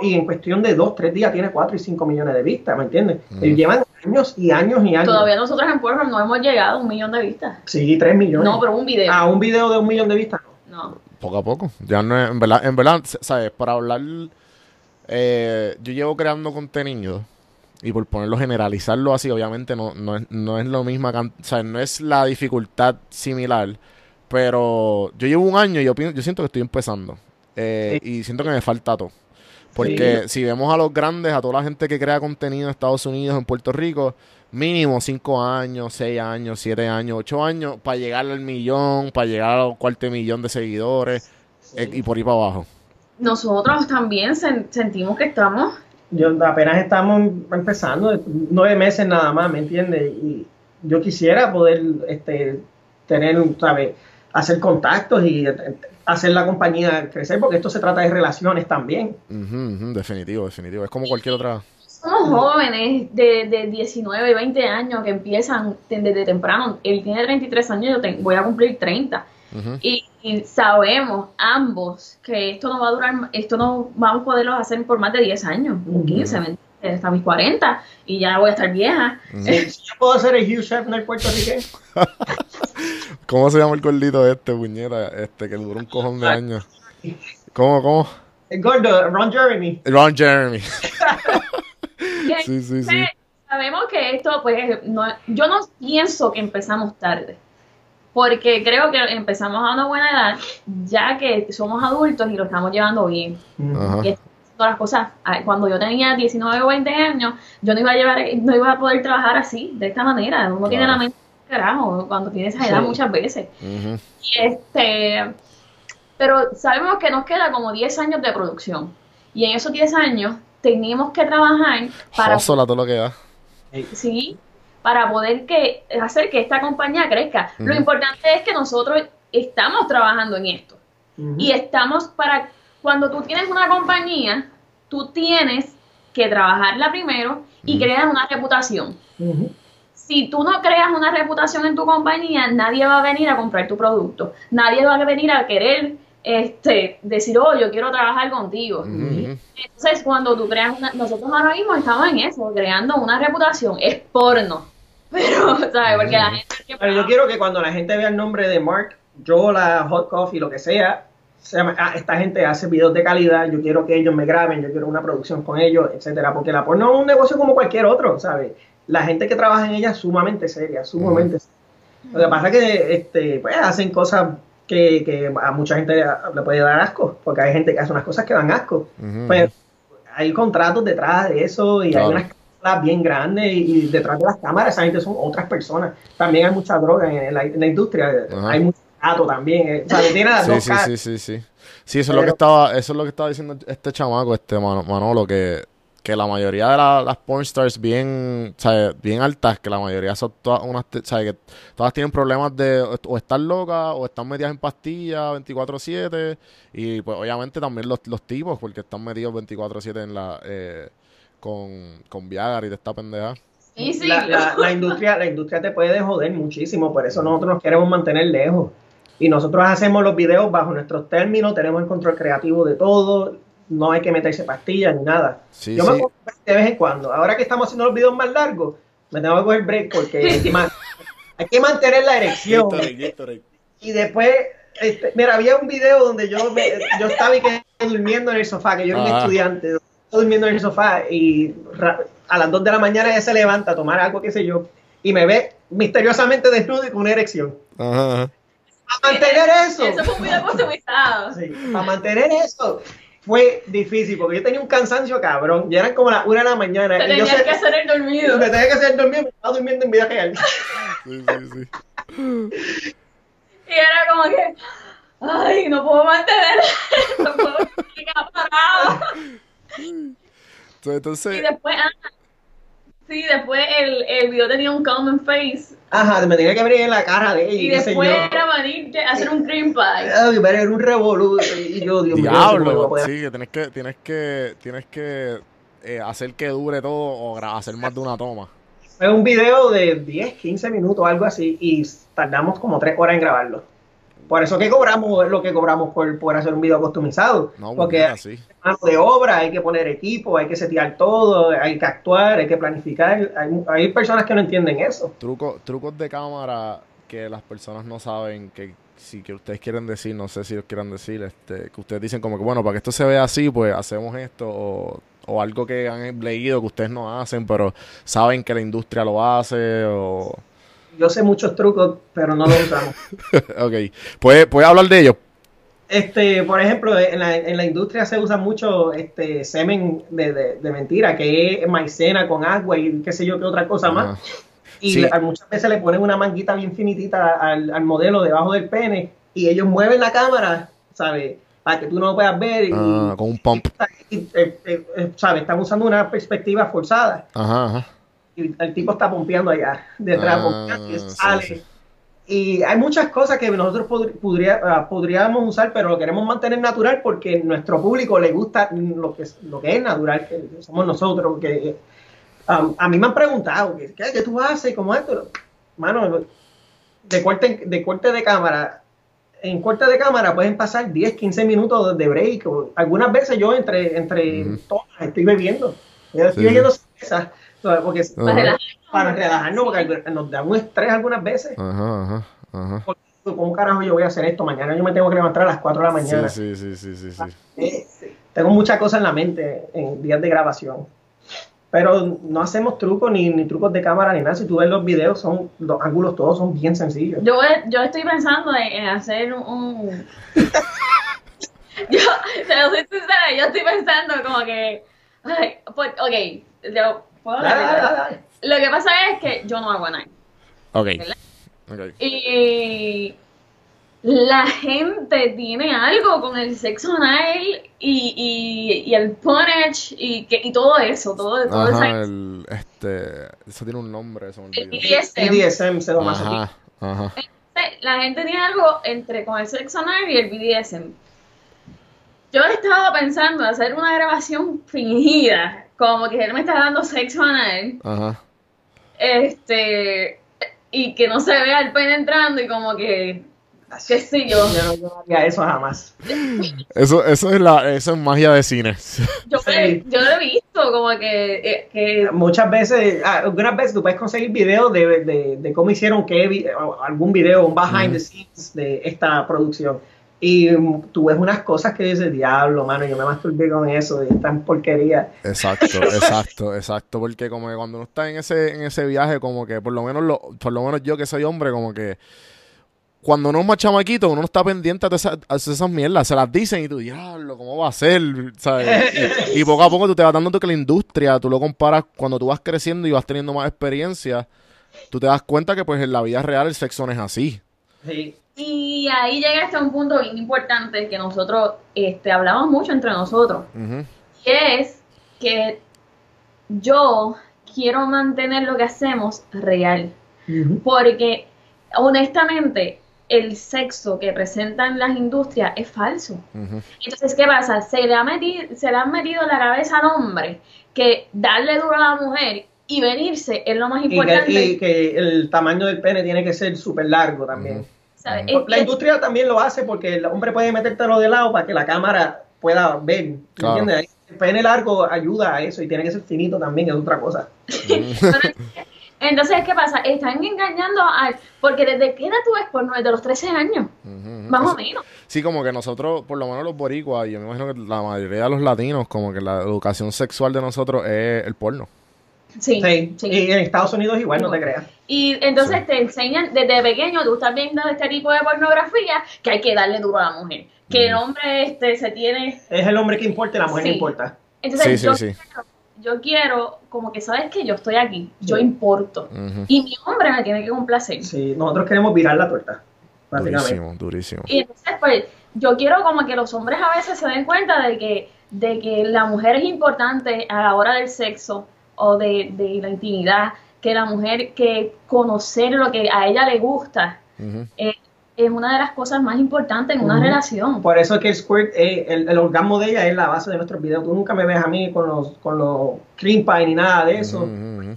y en cuestión de dos, tres días tiene 4 y 5 millones de vistas, ¿me entiendes? Mm. Llevan años y años y años. Todavía nosotros en Pornhub no hemos llegado a un millón de vistas. Sí, 3 millones. No, pero un video. A un video de un millón de vistas, no. No. Poco a poco. Ya no es, en verdad, en verdad, ¿sabes? Para hablar, eh, yo llevo creando contenido y por ponerlo, generalizarlo así, obviamente no, no, es, no es lo mismo, o sea, no es la dificultad similar, pero yo llevo un año y yo, pienso, yo siento que estoy empezando eh, y siento que me falta todo. Porque si vemos a los grandes, a toda la gente que crea contenido en Estados Unidos, en Puerto Rico, mínimo 5 años, 6 años, 7 años, 8 años para llegar al millón, para llegar al cuarto millón de seguidores eh, y por ahí para abajo. Nosotros también sen- sentimos que estamos Yo apenas estamos empezando, nueve meses nada más, ¿me entiendes? Y yo quisiera poder este, tener, ¿sabes? Hacer contactos y hacer la compañía crecer, porque esto se trata de relaciones también. Ujú, definitivo, definitivo. Es como cualquier otra. Somos jóvenes de, de 19 y 20 años que empiezan desde temprano. Él tiene 33 años, yo te- voy a cumplir 30. Ujú. Y, y sabemos ambos que esto no va a durar, esto no vamos a poderlo hacer por más de 10 años, o Ujú. 15, ¿me entiendes? Hasta mis 40 y ya voy a estar vieja. Yo puedo ser el Hugh Hefner puertorriqueño, ¿Cómo se llama el gordito este, puñeta? Este, que duró un cojón de años. ¿Cómo, cómo? el gordo, Ron Jeremy. Ron Jeremy. Sí, sí, sí. Sabemos que esto, pues, no, yo no pienso que empezamos tarde. porque creo que empezamos a una buena edad, ya que somos adultos y lo estamos llevando bien. Ajá. Y haciendo las cosas, ah, cuando yo tenía 19 o 20 años, yo no iba a llevar, no iba a poder trabajar así, de esta manera. Uno tiene la mente carajo cuando tiene esa edad Sí. muchas veces. Y este, pero sabemos que nos queda como 10 años de producción. Y en esos 10 años tenemos que trabajar para, Hustle a todo lo que da. sí, para poder que, hacer que esta compañía crezca. Lo importante es que nosotros estamos trabajando en esto. Y estamos para, cuando tú tienes una compañía, tú tienes que trabajarla primero y crear una reputación. Si tú no creas una reputación en tu compañía, nadie va a venir a comprar tu producto. Nadie va a venir a querer este, decir, oh, yo quiero trabajar contigo. Entonces, cuando tú creas una, nosotros ahora mismo estamos en eso, creando una reputación. Es porno. Pero, ¿sabes? Porque la gente... Pero yo quiero que cuando la gente vea el nombre de Mark, Yola, Hot Coffee, lo que sea, se llama, "Ah, esta gente hace videos de calidad, yo quiero que ellos me graben, yo quiero una producción con ellos, etcétera, porque la porno es un negocio como cualquier otro, ¿sabes? La gente que trabaja en ella es sumamente seria, sumamente seria. Lo que pasa es que este, pues, hacen cosas que, que a mucha gente le puede dar asco, porque hay gente que hace unas cosas que dan asco. Ujú. Pero hay contratos detrás de eso y Claro. hay unas cámaras bien grandes y, y detrás de las cámaras esa gente son otras personas. También hay mucha droga en la, en la industria, Ajá. hay mucho gato también. eh, O sea, tiene las Sí, dos sí, caras. sí, sí, sí. Sí, eso es lo que estaba, eso es lo que estaba diciendo este chamaco, este Mano- Manolo, que, que la mayoría de la- las pornstars bien, ¿sabes? bien altas, que la mayoría son todas unas, ¿sabes? Que todas tienen problemas de o estar locas o están metidas en pastillas 24/7 y pues obviamente también los, los tipos porque están metidos 24/7 en la eh, con, con Viagra y de esta pendeja. Sí, sí. La, la- la industria, la industria te puede joder muchísimo, por eso nosotros nos queremos mantener lejos. Y nosotros hacemos los videos bajo nuestros términos, tenemos el control creativo de todo, no hay que meterse pastillas ni nada. Sí, Yo sí. me cojo de vez en cuando. Ahora que estamos haciendo los videos más largos, me tengo que coger break porque hay que hay que mantener la erección. Y después, este, mira, había un video donde yo, me- yo estaba y que durmiendo en el sofá, que yo era un estudiante, estaba durmiendo en el sofá y ra- a las 2 de la mañana ella se levanta a tomar algo, qué sé yo, y me ve misteriosamente desnudo y con una erección. Ajá. Para mantener eso, Eso fue un video customizado. sí, para mantener eso fue difícil, porque yo tenía un cansancio cabrón, ya eran como las 1 de la mañana. Te tenías que hacer el dormido. me tenía que hacer dormir, me estaba durmiendo en vida real. Sí, sí, sí. Y era como que, ay, no puedo mantener, no puedo quedar parado. Entonces, Y después, ah, sí, después el, el video tenía un common face. Ajá, me tenía que abrir la cara de ella. Y sé después yo. era venir a hacer un cream pie. Ay, pero era un revolú. Y yo, Dios mío, sé Diablo, sí, que tienes que, tienes que, tienes que eh, hacer que dure todo o hacer más de una toma. Fue un video de 10, 15 minutos, algo así, y tardamos como 3 horas en grabarlo. Por eso que cobramos lo que cobramos por, por hacer un video customizado. No, porque porque hay mano de obra, hay que poner equipo, hay que setear todo, hay que actuar, hay que planificar. Hay, hay personas que no entienden eso. Truco, trucos de cámara que las personas no saben que si que ustedes quieren decir, no sé si los quieran decir, este, que ustedes dicen como que bueno, para que esto se vea así, pues hacemos esto o, o algo que han leído que ustedes no hacen, pero saben que la industria lo hace o Yo sé muchos trucos, pero no los usamos. ok, ¿puede, puede hablar de ellos? Este, por ejemplo, en la, en la industria se usa mucho este semen de, de, de mentira, que es maicena con agua y qué sé yo qué otra cosa más. Y Sí. le- muchas veces le ponen una manguita bien finitita al, al modelo debajo del pene y ellos mueven la cámara, ¿sabes? Para que tú no lo puedas ver. Y, Ah, con un pump. y, eh, eh, eh, ¿sabes? Están usando una perspectiva forzada. Ajá, ajá. Y el tipo está pompeando allá, detrás, Ah, y sí, sale. sí. Y hay muchas cosas que nosotros pod- podría- ah, podríamos usar, pero lo queremos mantener natural porque nuestro público le gusta lo que, es- lo que es natural, que somos nosotros. que um, A mí me han preguntado, ¿qué, qué tú haces? ¿Cómo esto? Mano, de corte, de corte de cámara, en corte de cámara pueden pasar 10, 15 minutos de break. o algunas veces yo entre, entre tomas estoy bebiendo. Yo estoy Sí, bebiendo cerveza, porque. Para relajarnos. para relajarnos, porque nos da un estrés algunas veces. Ajá, ajá, ajá. Porque, ¿Cómo carajo yo voy a hacer esto? Mañana yo me tengo que levantar a las 4 de la mañana. Sí, sí, sí, sí, sí, sí. Eh, tengo muchas cosas en la mente en días de grabación. Pero no hacemos trucos ni, ni trucos de cámara ni nada. Si tú ves los videos, son los ángulos todos son bien sencillos. Yo, yo estoy pensando en, en hacer un... yo, te lo soy sincera, yo estoy pensando como que... ay, pues, ok, yo, ¿puedo Dale, hablar? dale, dale. Lo que pasa es que yo no hago nada. Ok. ¿Verdad? Ok. Y la gente tiene algo con el sexo anal y, y, y el punch y, que, y todo eso, todo, todo Ajá, esa- el, este, eso tiene un nombre, se me el. BDSM. BDSM, sadomasoquismo. Ajá, ajá. La gente tiene algo entre con el sexo anal y el BDSM. Yo estaba pensando en hacer una grabación fingida, como que él me está dando sexo anal, Ajá. este, y que no se vea el pene entrando y como que, qué sé yo. Yo no, haría eso jamás. Eso, eso es la, eso es magia de cine. Yo, Sí. yo lo he visto como que, eh, que Muchas veces, ah, algunas veces tú puedes conseguir videos de, de, de cómo hicieron o algún video, un behind the scenes de esta producción. Y tú ves unas cosas que dices, diablo, mano, yo me masturbé con eso, de tan porquería. Exacto, exacto, exacto. Porque como que cuando uno está en ese, en ese viaje, como que por lo menos lo, por lo menos yo que soy hombre, como que cuando uno es más chamaquito, uno no está pendiente de, esa- de esas mierdas. Se las dicen y tú, diablo, ¿cómo va a ser? ¿Sabes? Y, y poco a poco tú te vas dando que la industria, tú lo comparas cuando tú vas creciendo y vas teniendo más experiencia, tú te das cuenta que pues en la vida real el sexo no es así. Sí. Y ahí llega hasta un punto bien importante que nosotros este, hablamos mucho entre nosotros. Ujú. Y es que yo quiero mantener lo que hacemos real. Porque honestamente el sexo que presentan las industrias es falso. Entonces, ¿qué pasa? Se le, ha metido, se le han metido en la cabeza al hombre que darle duro a la mujer y venirse es lo más Y que, importante. y que el tamaño del pene tiene que ser súper largo también. ¿Sabes? Ujú. Es- La es- industria también lo hace porque el hombre puede metértelo de lado para que la cámara pueda ver. ¿me Claro. ¿Entiendes? El pene largo ayuda a eso y tiene que ser finito también, es otra cosa. Entonces, ¿qué pasa? Están engañando al... Porque ¿desde qué edad tú ves porno? Desde los 13 años, Ujú. más Eso- o menos. Sí, como que nosotros, por lo menos los boricuas, y yo me imagino que la mayoría de los latinos, como que la educación sexual de nosotros es el porno. Sí, Sí. sí. Y en Estados Unidos igual, no te creas. Y entonces te enseñan desde pequeño, tú estás viendo este tipo de pornografía, que hay que darle duro a la mujer. Que el hombre este se tiene... Es el hombre que importa y la mujer Sí. no importa. Entonces Sí, yo, sí, sí. Quiero, yo quiero, como que sabes que yo estoy aquí, yo importo. Y mi hombre me tiene que complacer. Sí, nosotros queremos virar la torta. Durísimo, durísimo. Y entonces, pues, yo quiero como que los hombres a veces se den cuenta de que, de que la mujer es importante a la hora del sexo o de, de la intimidad, que la mujer, que conocer lo que a ella le gusta eh, es una de las cosas más importantes en una relación. Por eso es que el squirt, eh, el, el orgasmo de ella es la base de nuestros videos. Tú nunca me ves a mí con los, con los cream pie ni nada de eso.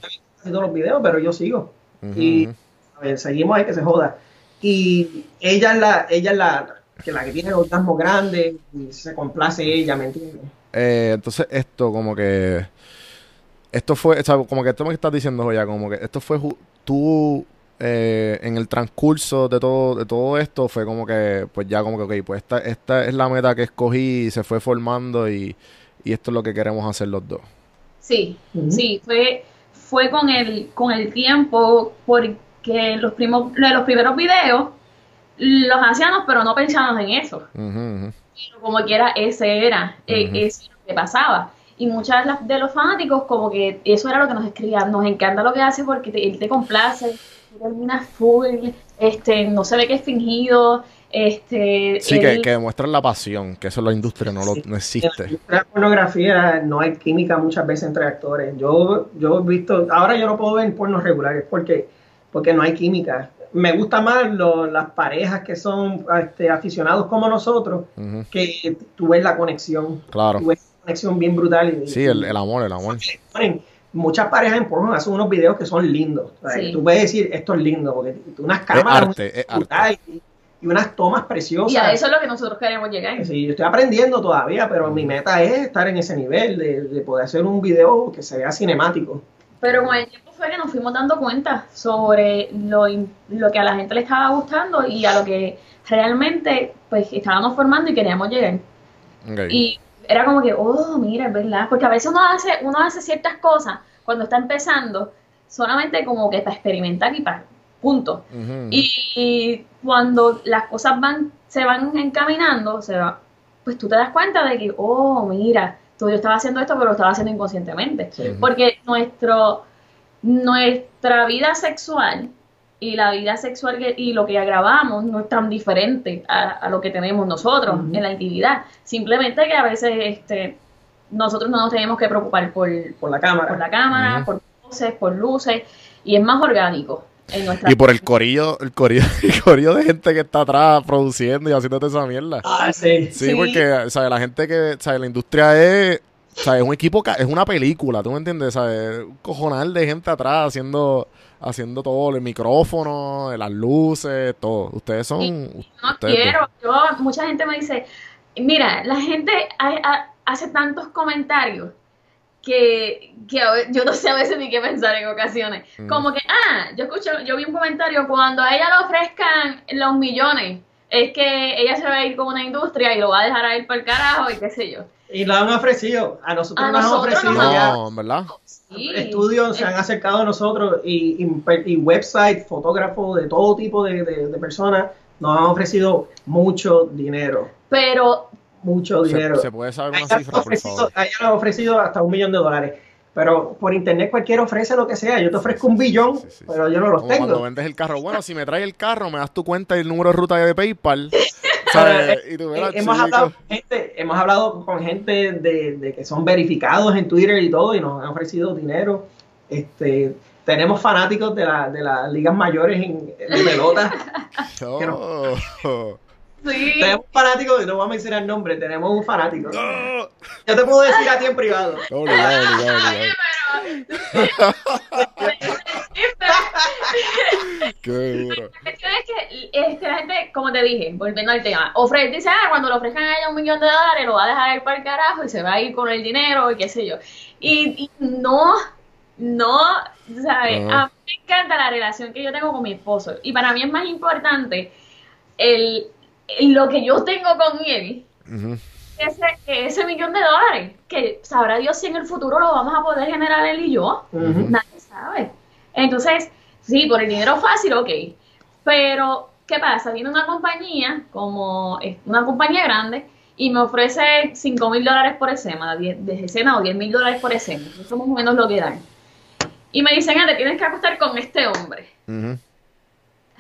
Casi todos los videos, pero yo sigo. Y ujú. a ver, seguimos ahí que se joda. Y ella es la, ella es la que la que tiene el orgasmo grande y se complace ella, ¿me entiendes? Eh, entonces esto como que esto fue, o sea, como que esto me estás diciendo Joya, como que esto fue tú eh, en el transcurso de todo de todo esto fue como que pues ya como que ok, pues esta esta es la meta que escogí y se fue formando y, y esto es lo que queremos hacer los dos. Sí, sí, fue, fue con el, con el tiempo, porque los, primos, los primeros videos los hacíamos, pero no pensábamos en eso. Pero como quiera, ese era, eh, Ujú. eso es lo que pasaba. Y muchas de, las- de los fanáticos, como que eso era lo que nos escribían, nos encanta lo que hace porque te- él te complace, tú terminas full, este, no se ve que es fingido, este, Sí, que, él- que demuestran la pasión, que eso en la industria no, lo, no En existe. la pornografía no hay química muchas veces entre actores. Yo, yo he visto, ahora yo no puedo ver pornos regulares porque, porque no hay química. Me gusta más lo- las parejas que son este, aficionados como nosotros, que tú ves la conexión. Claro. Tú ves una conexión bien brutal. Y, Sí, el, el amor, el amor. muchas parejas en porno hacen unos videos que son lindos. Sí. Tú puedes decir, esto es lindo, porque unas cámaras arte, es arte. y, y unas tomas preciosas. y a eso es lo que nosotros queremos llegar. Sí, yo estoy aprendiendo todavía, pero mi meta es estar en ese nivel, de, de poder hacer un video que se vea cinemático. Pero con el tiempo fue que nos fuimos dando cuenta sobre lo, in- lo que a la gente le estaba gustando y a lo que realmente pues estábamos formando y queríamos llegar. Ok. Y era como que, oh, mira, es verdad, porque a veces uno hace, uno hace ciertas cosas cuando está empezando, solamente como que para experimentar y para punto. Y, y cuando las cosas van, se van encaminando, se va, pues tú te das cuenta de que, oh, mira, tú yo estaba haciendo esto, pero lo estaba haciendo inconscientemente. Porque nuestro, nuestra vida sexual y la vida sexual que- y lo que grabamos no es tan diferente a, a lo que tenemos nosotros en la intimidad. Simplemente que a veces este, nosotros no nos tenemos que preocupar por, Por la cámara. por la cámara, por luces, por luces, y es más orgánico en nuestra Y por el corillo, el corillo, el corillo de gente que está atrás produciendo y haciéndote esa mierda. Ah, sí. Sí, Sí. porque, ¿sabes? La gente que, ¿sabes? La industria es, ¿sabes? Un equipo, es una película, ¿tú me entiendes? ¿Sabes? Un cojonal de gente atrás haciendo, haciendo todo, el micrófono, las luces, todo. Ustedes son... Y- no ustedes quiero. Yo, mucha gente me dice, mira, la gente ha- ha- hace tantos comentarios que, que a yo no sé a veces ni qué pensar en ocasiones. Mm. Como que, ah, yo escucho, yo vi un comentario cuando a ella le ofrezcan los millones, es que ella se va a ir con una industria y lo va a dejar a ir para el carajo y qué sé yo. Y lo han ofrecido. A nosotros A nos han ofrecido nos ya. No, en verdad. Sí. Estudios se han acercado a nosotros y, y, y websites, fotógrafos de todo tipo de, de- de personas nos han ofrecido mucho dinero. Pero Mucho dinero. se puede saber una cifra, por ofrecido, favor. a ella le han ofrecido hasta un millón de dólares. Pero por internet cualquiera ofrece lo que sea. Yo te ofrezco un billón, Sí, sí, sí. pero yo no los Como cuando tengo. vendes el carro. Bueno, si me traes el carro, me das tu cuenta y el número de ruta de PayPal. ¿Sabes? Y tú, mira, hemos, hablado con gente, hemos hablado con gente de, de que son verificados en Twitter y todo y nos han ofrecido dinero. Este, tenemos fanáticos de, la, de las ligas mayores en, de pelota. Oh. Sí, tenemos fanáticos, y no vamos a mencionar el nombre, tenemos un fanático. Oh. Yo te puedo decir a ti en privado. Obligado, obligado, obligado. Qué duro. La cuestión es que este, la gente, como te dije, volviendo al tema, ofrece, dice, ah, cuando le ofrezcan a ella un millón de dólares, lo va a dejar ir para el carajo y se va a ir con el dinero y qué sé yo. Y, y no, no, ¿sabes? A mí me encanta la relación que yo tengo con mi esposo. Y para mí es más importante el- lo que yo tengo con él que ese, ese millón de dólares. Que sabrá Dios si en el futuro lo vamos a poder generar él y yo. Nadie sabe. Entonces, sí, por el dinero fácil, ok. Pero, ¿qué pasa? Viene una compañía, como una compañía grande, y me ofrece 5 mil dólares por escena, 10 de escena o 10 mil dólares por escena. Eso es más o menos lo que dan. Y me dicen, ah, te tienes que acostar con este hombre.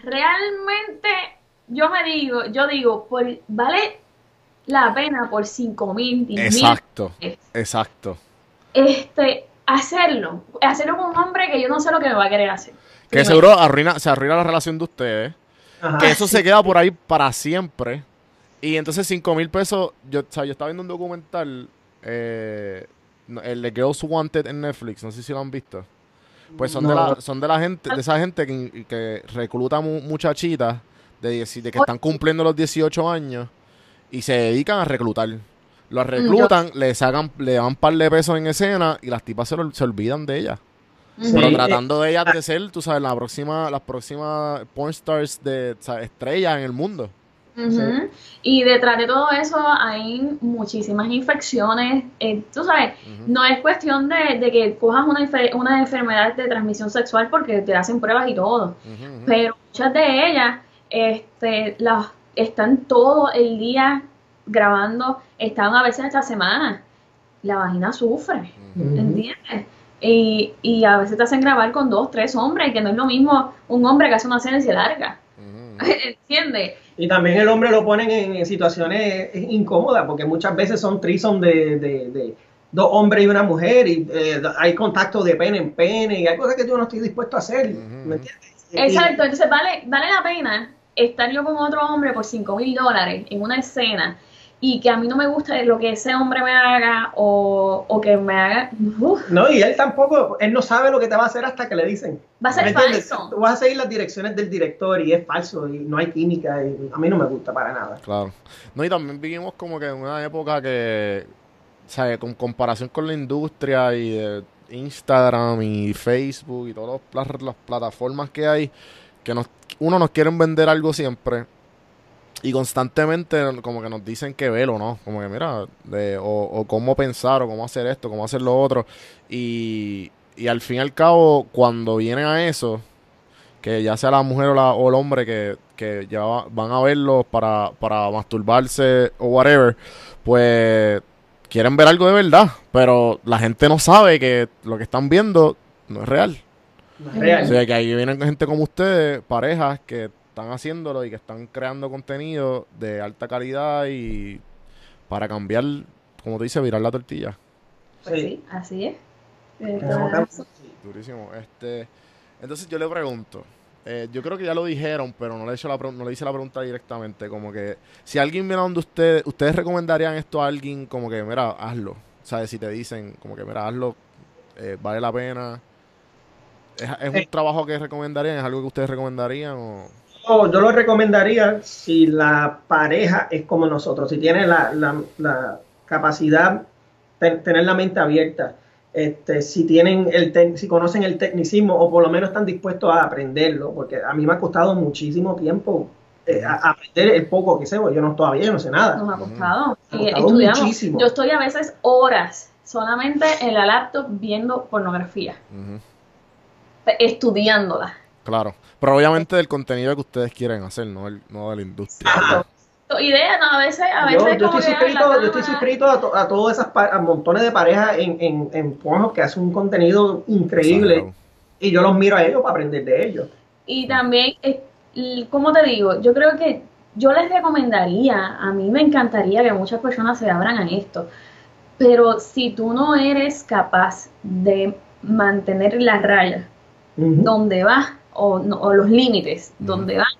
Realmente, yo me digo, yo digo, por, vale la pena por 5 mil, 10 mil Exacto, exacto. este, hacerlo. Hacerlo con un hombre que yo no sé lo que me va a querer hacer. Que seguro arruina, se arruina la relación de ustedes. Ajá. Que eso se queda por ahí para siempre. Y entonces 5 mil pesos. Yo, o sea, yo estaba viendo un documental. eh, el de Girls Wanted en Netflix. No sé si lo han visto. Pues son, de, la, son de la gente, de esa gente que, que recluta mu- muchachitas de, 10 de que están cumpliendo los 18 años y se dedican a reclutar. Los reclutan, le sacan, le dan un par de pesos en escena y las tipas se, lo- se olvidan de ellas. Sí. Pero Eh, tratando de ellas de ser, tú sabes, la próxima, las próximas porn stars de o sea, estrellas en el mundo. Y detrás de todo eso hay muchísimas infecciones. eh, tú sabes, no es cuestión de, de que cojas una, una enfermedad de transmisión sexual porque te hacen pruebas y todo. Pero muchas de ellas este, las, están todo el día grabando, están a veces esta semana. La vagina sufre. ¿Entiendes? Y, y a veces te hacen grabar con dos, tres hombres, que no es lo mismo un hombre que hace una se larga. Ujú, ¿Entiendes? Y también el hombre lo ponen en, situaciones incómodas, porque muchas veces son trison de, de, de dos hombres y una mujer, y eh, hay contacto de pene en pene, y hay cosas que yo no estoy dispuesto a hacer. ¿me entiendes? Exacto, entonces vale, vale la pena estar yo con otro hombre por 5 mil dólares en una escena y que a mí no me gusta lo que ese hombre me haga o, o que me haga... Uf, No, y él tampoco, él no sabe lo que te va a hacer hasta que le dicen. Va a ser falso. Tú vas a seguir las direcciones del director y es falso, y no hay química, y a mí no me gusta para nada. Claro. No, y también vivimos como que en una época que, ¿sabes? Con comparación con la industria y de Instagram y Facebook y todas las, las plataformas que hay, que nos, uno nos quieren vender algo siempre. y constantemente como que nos dicen que velo, ¿no? Como que mira, de, o, o cómo pensar, o cómo hacer esto, cómo hacer lo otro. Y, y al fin y al cabo, cuando vienen a eso, que ya sea la mujer o, la, o el hombre que, que ya va- van a verlo para, para masturbarse o whatever, pues quieren ver algo de verdad, pero la gente no sabe que lo que están viendo no es real. Real. O sea, que ahí vienen gente como ustedes, parejas que están haciéndolo y que están creando contenido de alta calidad y para cambiar, como te dice, virar la tortilla. Pues Sí. sí, así es. Durísimo. Este, entonces yo le pregunto, eh, yo creo que ya lo dijeron, pero no le, he hecho la, no le hice la pregunta directamente, como que si alguien viene a donde ustedes, ustedes recomendarían esto a alguien como que, mira, hazlo. ¿Sabes? Si te dicen como que, mira, hazlo, eh, vale la pena. ¿Es, es un Eh. trabajo que recomendarían? ¿Es algo que ustedes recomendarían? O... Yo, yo lo recomendaría si la pareja es como nosotros, si tiene la, la- la capacidad de tener la mente abierta, este, si tienen el tec- si conocen el tecnicismo o por lo menos están dispuestos a aprenderlo, porque a mí me ha costado muchísimo tiempo eh, a- aprender el poco que sé, porque yo no todavía yo no sé nada. Nos ha costado. Me ha costado muchísimo. Yo estoy a veces horas solamente en la laptop viendo pornografía, Ujú, estudiándola. Claro. Pero obviamente del contenido que ustedes quieren hacer, no, el, no de la industria. Idea, no, a veces, a Yo, veces yo como estoy suscrito, yo estoy suscrito a, to- a todas esas a montones de parejas en, en, en Pornhub que hacen un contenido increíble Exagerado. y yo los miro a ellos para aprender de ellos. Y también, como te digo, yo creo que yo les recomendaría, a mí me encantaría que muchas personas se abran a esto, pero si tú no eres capaz de mantener la raya Ujú. donde vas o, no- o los límites Ujú. donde vas,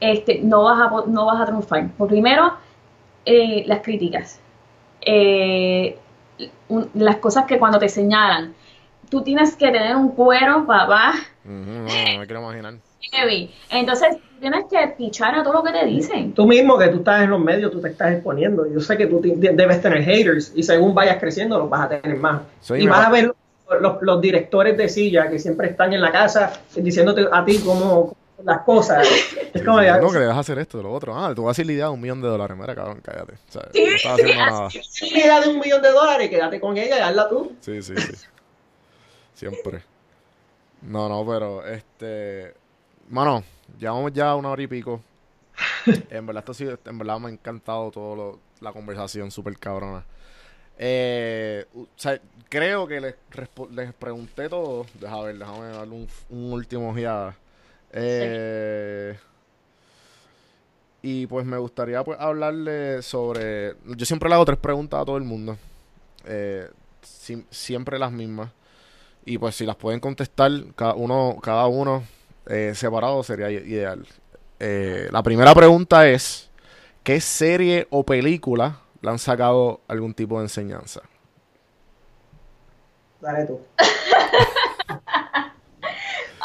este, no, vas a, po- no vas a triunfar. Por primero, eh, las críticas, eh, un- las cosas que cuando te señalan, tú tienes que tener un cuero, papá, no me quiero imaginar. heavy. Entonces, tienes que pichar a todo lo que te dicen. Tú mismo que tú estás en los medios, tú te estás exponiendo. Yo sé que tú debes tener haters y según vayas creciendo los vas a tener más. Y vas a ver los, los directores de silla que siempre están en la casa diciéndote a ti cómo las cosas. Es como ya- no, que debes hacer esto, lo otro. Ah, te voy a la idea de un millón de dólares. Mira, cabrón, cállate. O sea, Sí, no sí, nada. Si de un millón de dólares, quédate con ella y hazla tú. Sí, sí, sí. Siempre. No, no, pero este. Mano, llevamos ya una hora y pico. En verdad, esto sido- en verdad me ha encantado todo lo- la conversación, súper cabrona. Eh, creo que les, les pregunté todo. Deja ver, déjame darle un, último ojeada. Eh, y pues me gustaría pues hablarle sobre. Yo siempre le hago tres preguntas a todo el mundo. Eh, sim- siempre las mismas. Y pues si las pueden contestar cada uno, cada uno eh, separado sería ideal. Eh, la primera pregunta es, ¿qué serie o película le han sacado algún tipo de enseñanza? Dale tú.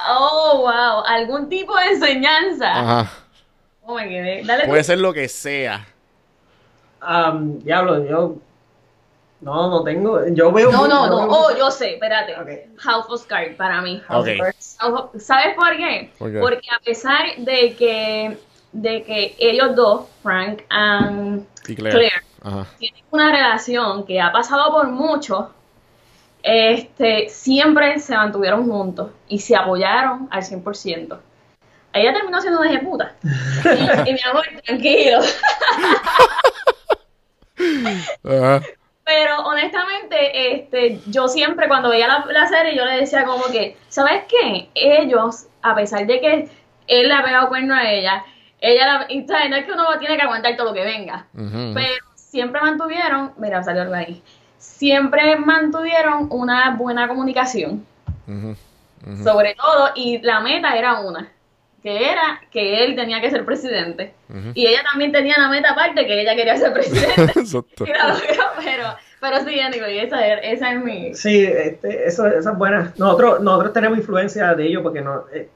Oh, wow. ¿Algún tipo de enseñanza? Ajá. Oh, me quedé. Dale tú. Puede ser lo que sea. Am, diablo, yo. No, no tengo. Yo veo. No, no, no. Oh, yo sé, espérate. Ok. House of Cards para mí. Ok. House of- ¿Sabes por qué? ¿Por qué? Porque a pesar de que, de que ellos dos, Frank and Y Claire. Claire, Ajá. tienen una relación que ha pasado por mucho, este, siempre se mantuvieron juntos y se apoyaron al 100%. Ella terminó siendo una ejecuta. Y, y mi amor, tranquilo. Ajá. Pero honestamente, este, yo siempre cuando veía la, la serie, yo le decía como que, ¿sabes qué? Ellos, a pesar de que él le ha pegado cuerno a ella, ella la, y, ¿sabes? no es que uno tiene que aguantar todo lo que venga, pero siempre mantuvieron, mira, salió algo ahí, siempre mantuvieron una buena comunicación, sobre todo, y la meta era una, que era que él tenía que ser presidente, y ella también tenía la meta aparte que ella quería ser presidente. Exacto. Pero, pero sí, anyway, esa es, esa es mi... Sí, este, eso, esa es buena. Nosotros, nosotros tenemos influencia de ellos porque no, eh,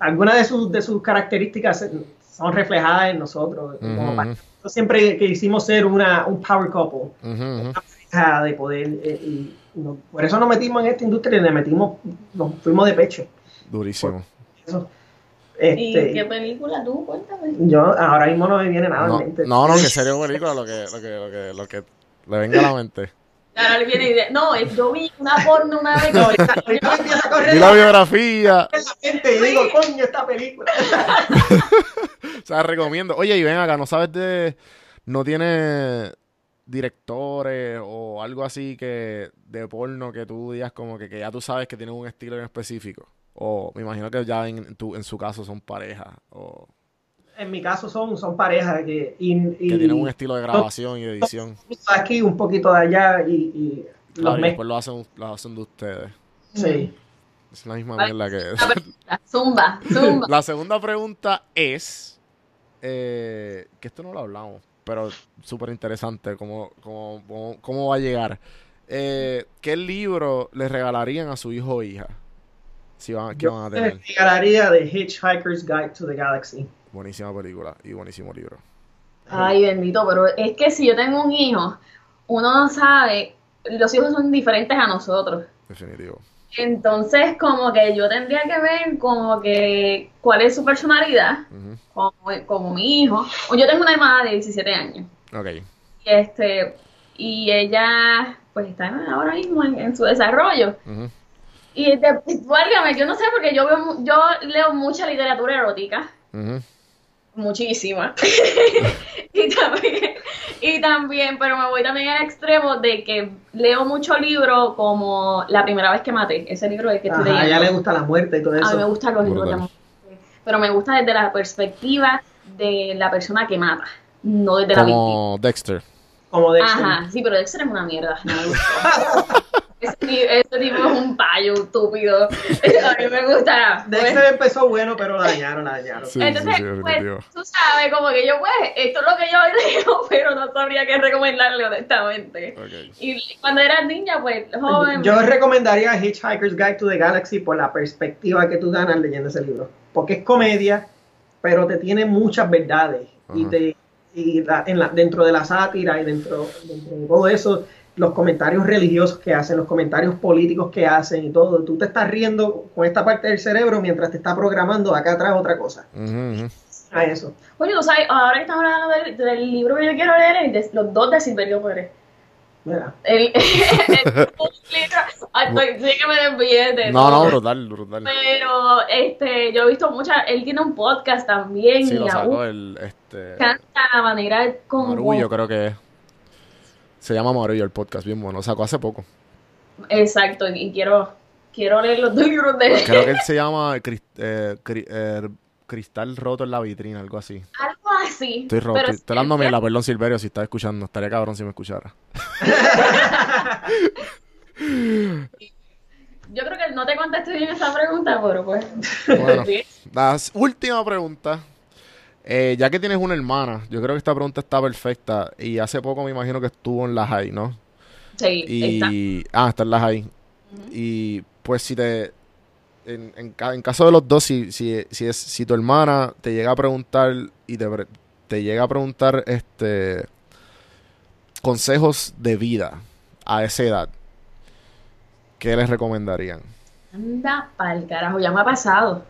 algunas de sus, de sus características son reflejadas en nosotros. Pa- ujú. nosotros siempre quisimos ser una, un power couple, una pareja de poder. eh, y no- por eso nos metimos en esta industria y le metimos, nos fuimos de pecho. Durísimo. Eso. ¿Y Este, qué película tú? Cuéntame. yo ahora mismo no me viene nada No, en mente. no, no, que serio película, lo que, lo que, lo que, lo que le venga a la mente. Ahora le viene y dice, no, es- yo vi una porno una vez. No, a correr Vi la biografía, la mente y digo, coño, esta película. o sea, recomiendo. Oye, y ven acá, ¿no sabes de... no tiene directores o algo así que de porno que tú digas como que, que ya tú sabes que tienen un estilo en específico? O me imagino que ya en, tu, en su caso son parejas o En mi caso son, son parejas que, y, y que tienen un estilo de grabación y edición. aquí, un poquito de allá y, y Claro, los y después lo hacen, lo hacen de ustedes. Sí. Es la misma Vale. mierda que... Película. Zumba, zumba. La segunda pregunta es, eh, que esto no lo hablamos, pero súper interesante cómo, cómo, cómo, cómo va a llegar. Eh, ¿Qué libro le regalarían a su hijo o hija? Si van, ¿Qué Yo van a tener? regalaría de Hitchhiker's Guide to the Galaxy. Buenísima película y buenísimo libro. Ay, bendito, pero es que si yo tengo un hijo, uno no sabe, los hijos son diferentes a nosotros. Definitivo. Entonces, como que yo tendría que ver como que cuál es su personalidad, como, como mi hijo. Yo tengo una hermana de 17 años. Ok. Y este, y ella pues está ahora mismo en, en su desarrollo. Y de, válgame, yo no sé porque yo veo, yo leo mucha literatura erótica, Ujú. Muchísima. y también, y también, pero me voy también al extremo de que leo mucho libro como La primera vez que maté, ese libro es que estoy Ajá, a ella le gusta la muerte y todo A mí me eso. gustan los libros de muerte, pero me gusta desde la perspectiva de la persona que mata, no desde la víctima. Como Dexter. Como de Ajá, sí, pero Dexter es una mierda, no me gusta. ese, ti- ese tipo es un payo estúpido. A mí me gusta. pues. Dexter empezó bueno, pero la dañaron, la dañaron. Sí, Entonces, sí, sí, pues, tú sabes, como que yo, pues, esto es lo que yo leo, pero no sabría qué recomendarle honestamente. Y cuando era niña, pues, joven. Yo recomendaría Hitchhiker's Guide to the Galaxy por la perspectiva que tú ganas leyendo ese libro. Porque es comedia, pero te tiene muchas verdades. Y, te, y la- en la- dentro de la sátira y dentro, dentro de todo eso, los comentarios religiosos que hacen, los comentarios políticos que hacen y todo. Tú te estás riendo con esta parte del cerebro mientras te está programando acá atrás otra cosa. Ujú. A eso. Oye, tú sabes, ahora que estamos hablando del, del libro que yo quiero leer, el de- los dos de Silverio Pérez. Mira. El, sí que me desvié de No, no, brutal, brutal. Pero este, yo he visto muchas, él tiene un podcast también Sí, y lo aún sacó el, este... canta la manera como Marullo creo que es. Se llama Marullo el podcast, bien bueno. Lo sacó hace poco. exacto y quiero quiero leer los dos libros de él. Creo que él se llama Cris- eh, Cri- eh, Cristal Roto en la Vitrina, algo así. algo así. Estoy roto. pero Estoy, siempre- mierda, perdón Silverio, si estás escuchando. Estaría cabrón si me escuchara. Yo creo que no te contesté bien esa pregunta, pero pues. Bueno. La última pregunta. Eh, ya que tienes una hermana, yo creo que esta pregunta está perfecta. Y hace poco me imagino que estuvo en la high, ¿no? Sí, está. Y. Ah, está en la high. Y pues si te. En, en, ca- en caso de los dos, si, si, si, es, si tu hermana te llega a preguntar y te, te llega a preguntar este consejos de vida a esa edad, ¿qué les recomendarían? Anda pa'l carajo, ya me ha pasado.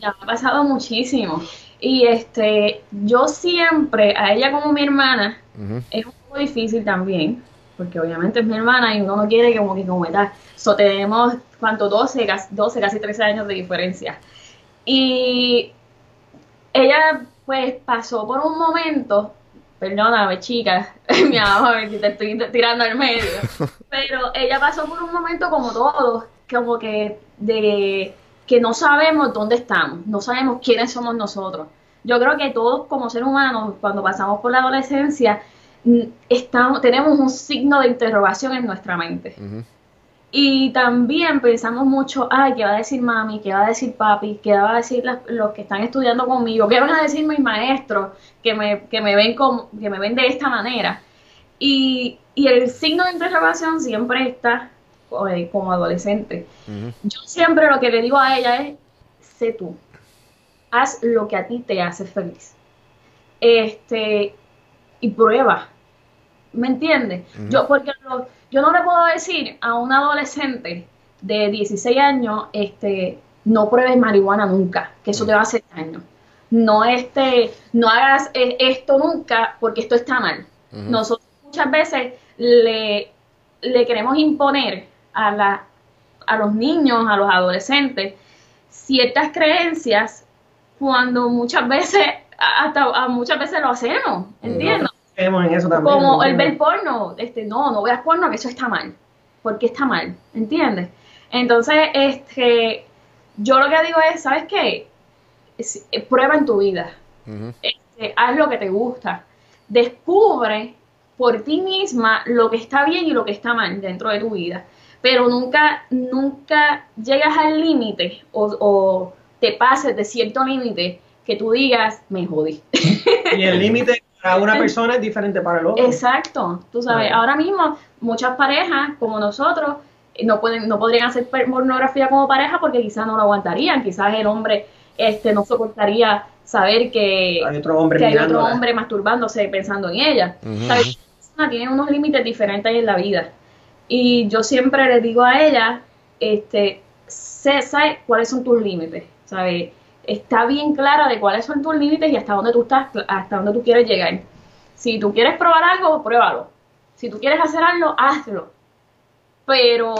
Ya me ha pasado muchísimo. Y este, yo siempre, a ella como mi hermana, es un poco difícil también, porque obviamente es mi hermana y uno no quiere como que como tal. So, tenemos, ¿cuánto? 12, casi, 12, casi 13 años de diferencia. Y ella, pues, pasó por un momento, perdóname, chica, mi amor, si te estoy tirando al medio, pero ella pasó por un momento como todos, como que de que no sabemos dónde estamos, no sabemos quiénes somos nosotros. Yo creo que todos como seres humanos, cuando pasamos por la adolescencia, mm, estamos, tenemos un signo de interrogación en nuestra mente. Y también pensamos mucho, ay, ¿qué va a decir mami? ¿Qué va a decir papi? ¿Qué va a decir las- los que están estudiando conmigo? ¿Qué van a decir mis maestros que me, que me, ven, como, que me ven de esta manera? Y, y el signo de interrogación siempre está eh, como adolescente. Yo siempre lo que le digo a ella es, sé tú, haz lo que a ti te hace feliz. Este, y prueba. ¿Me entiendes? Yo, porque lo- yo no le puedo decir a un adolescente de 16 años, este, no pruebes marihuana nunca, que eso te va a hacer daño. No, este, no hagas eh, esto nunca porque esto está mal. Ujú. Nosotros muchas veces le, le queremos imponer a, la, a los niños, a los adolescentes, ciertas creencias cuando muchas veces, hasta a muchas veces lo hacemos, ¿entiendes? Creemos en eso también. Como el ver porno, este, no, no veas porno, que eso está mal. porque está mal? ¿Entiendes? Entonces, este, yo lo que digo es, ¿sabes qué? Es- eh, prueba en tu vida, este, haz lo que te gusta, descubre por ti misma lo que está bien y lo que está mal dentro de tu vida, pero nunca, nunca llegas al límite o, o te pases de cierto límite que tú digas, me jodí. Y el límite para una persona es diferente para el otro. Exacto, tú sabes, ahora mismo muchas parejas como nosotros eh, no pueden no podrían hacer pornografía como pareja porque quizás no lo aguantarían, quizás el hombre este no soportaría saber que, Hay otro hombre que hay otro hombre masturbándose pensando en ella. Ujú, ¿Sabes? ujú. Cada persona tiene unos límites diferentes en la vida. Y yo siempre le digo a ella, este, sé, cuáles son tus límites, ¿sabes? Está bien clara de cuáles son tus límites y hasta dónde tú estás, hasta dónde tú quieres llegar. Si tú quieres probar algo, pruébalo. Si tú quieres hacer algo, hazlo. Pero,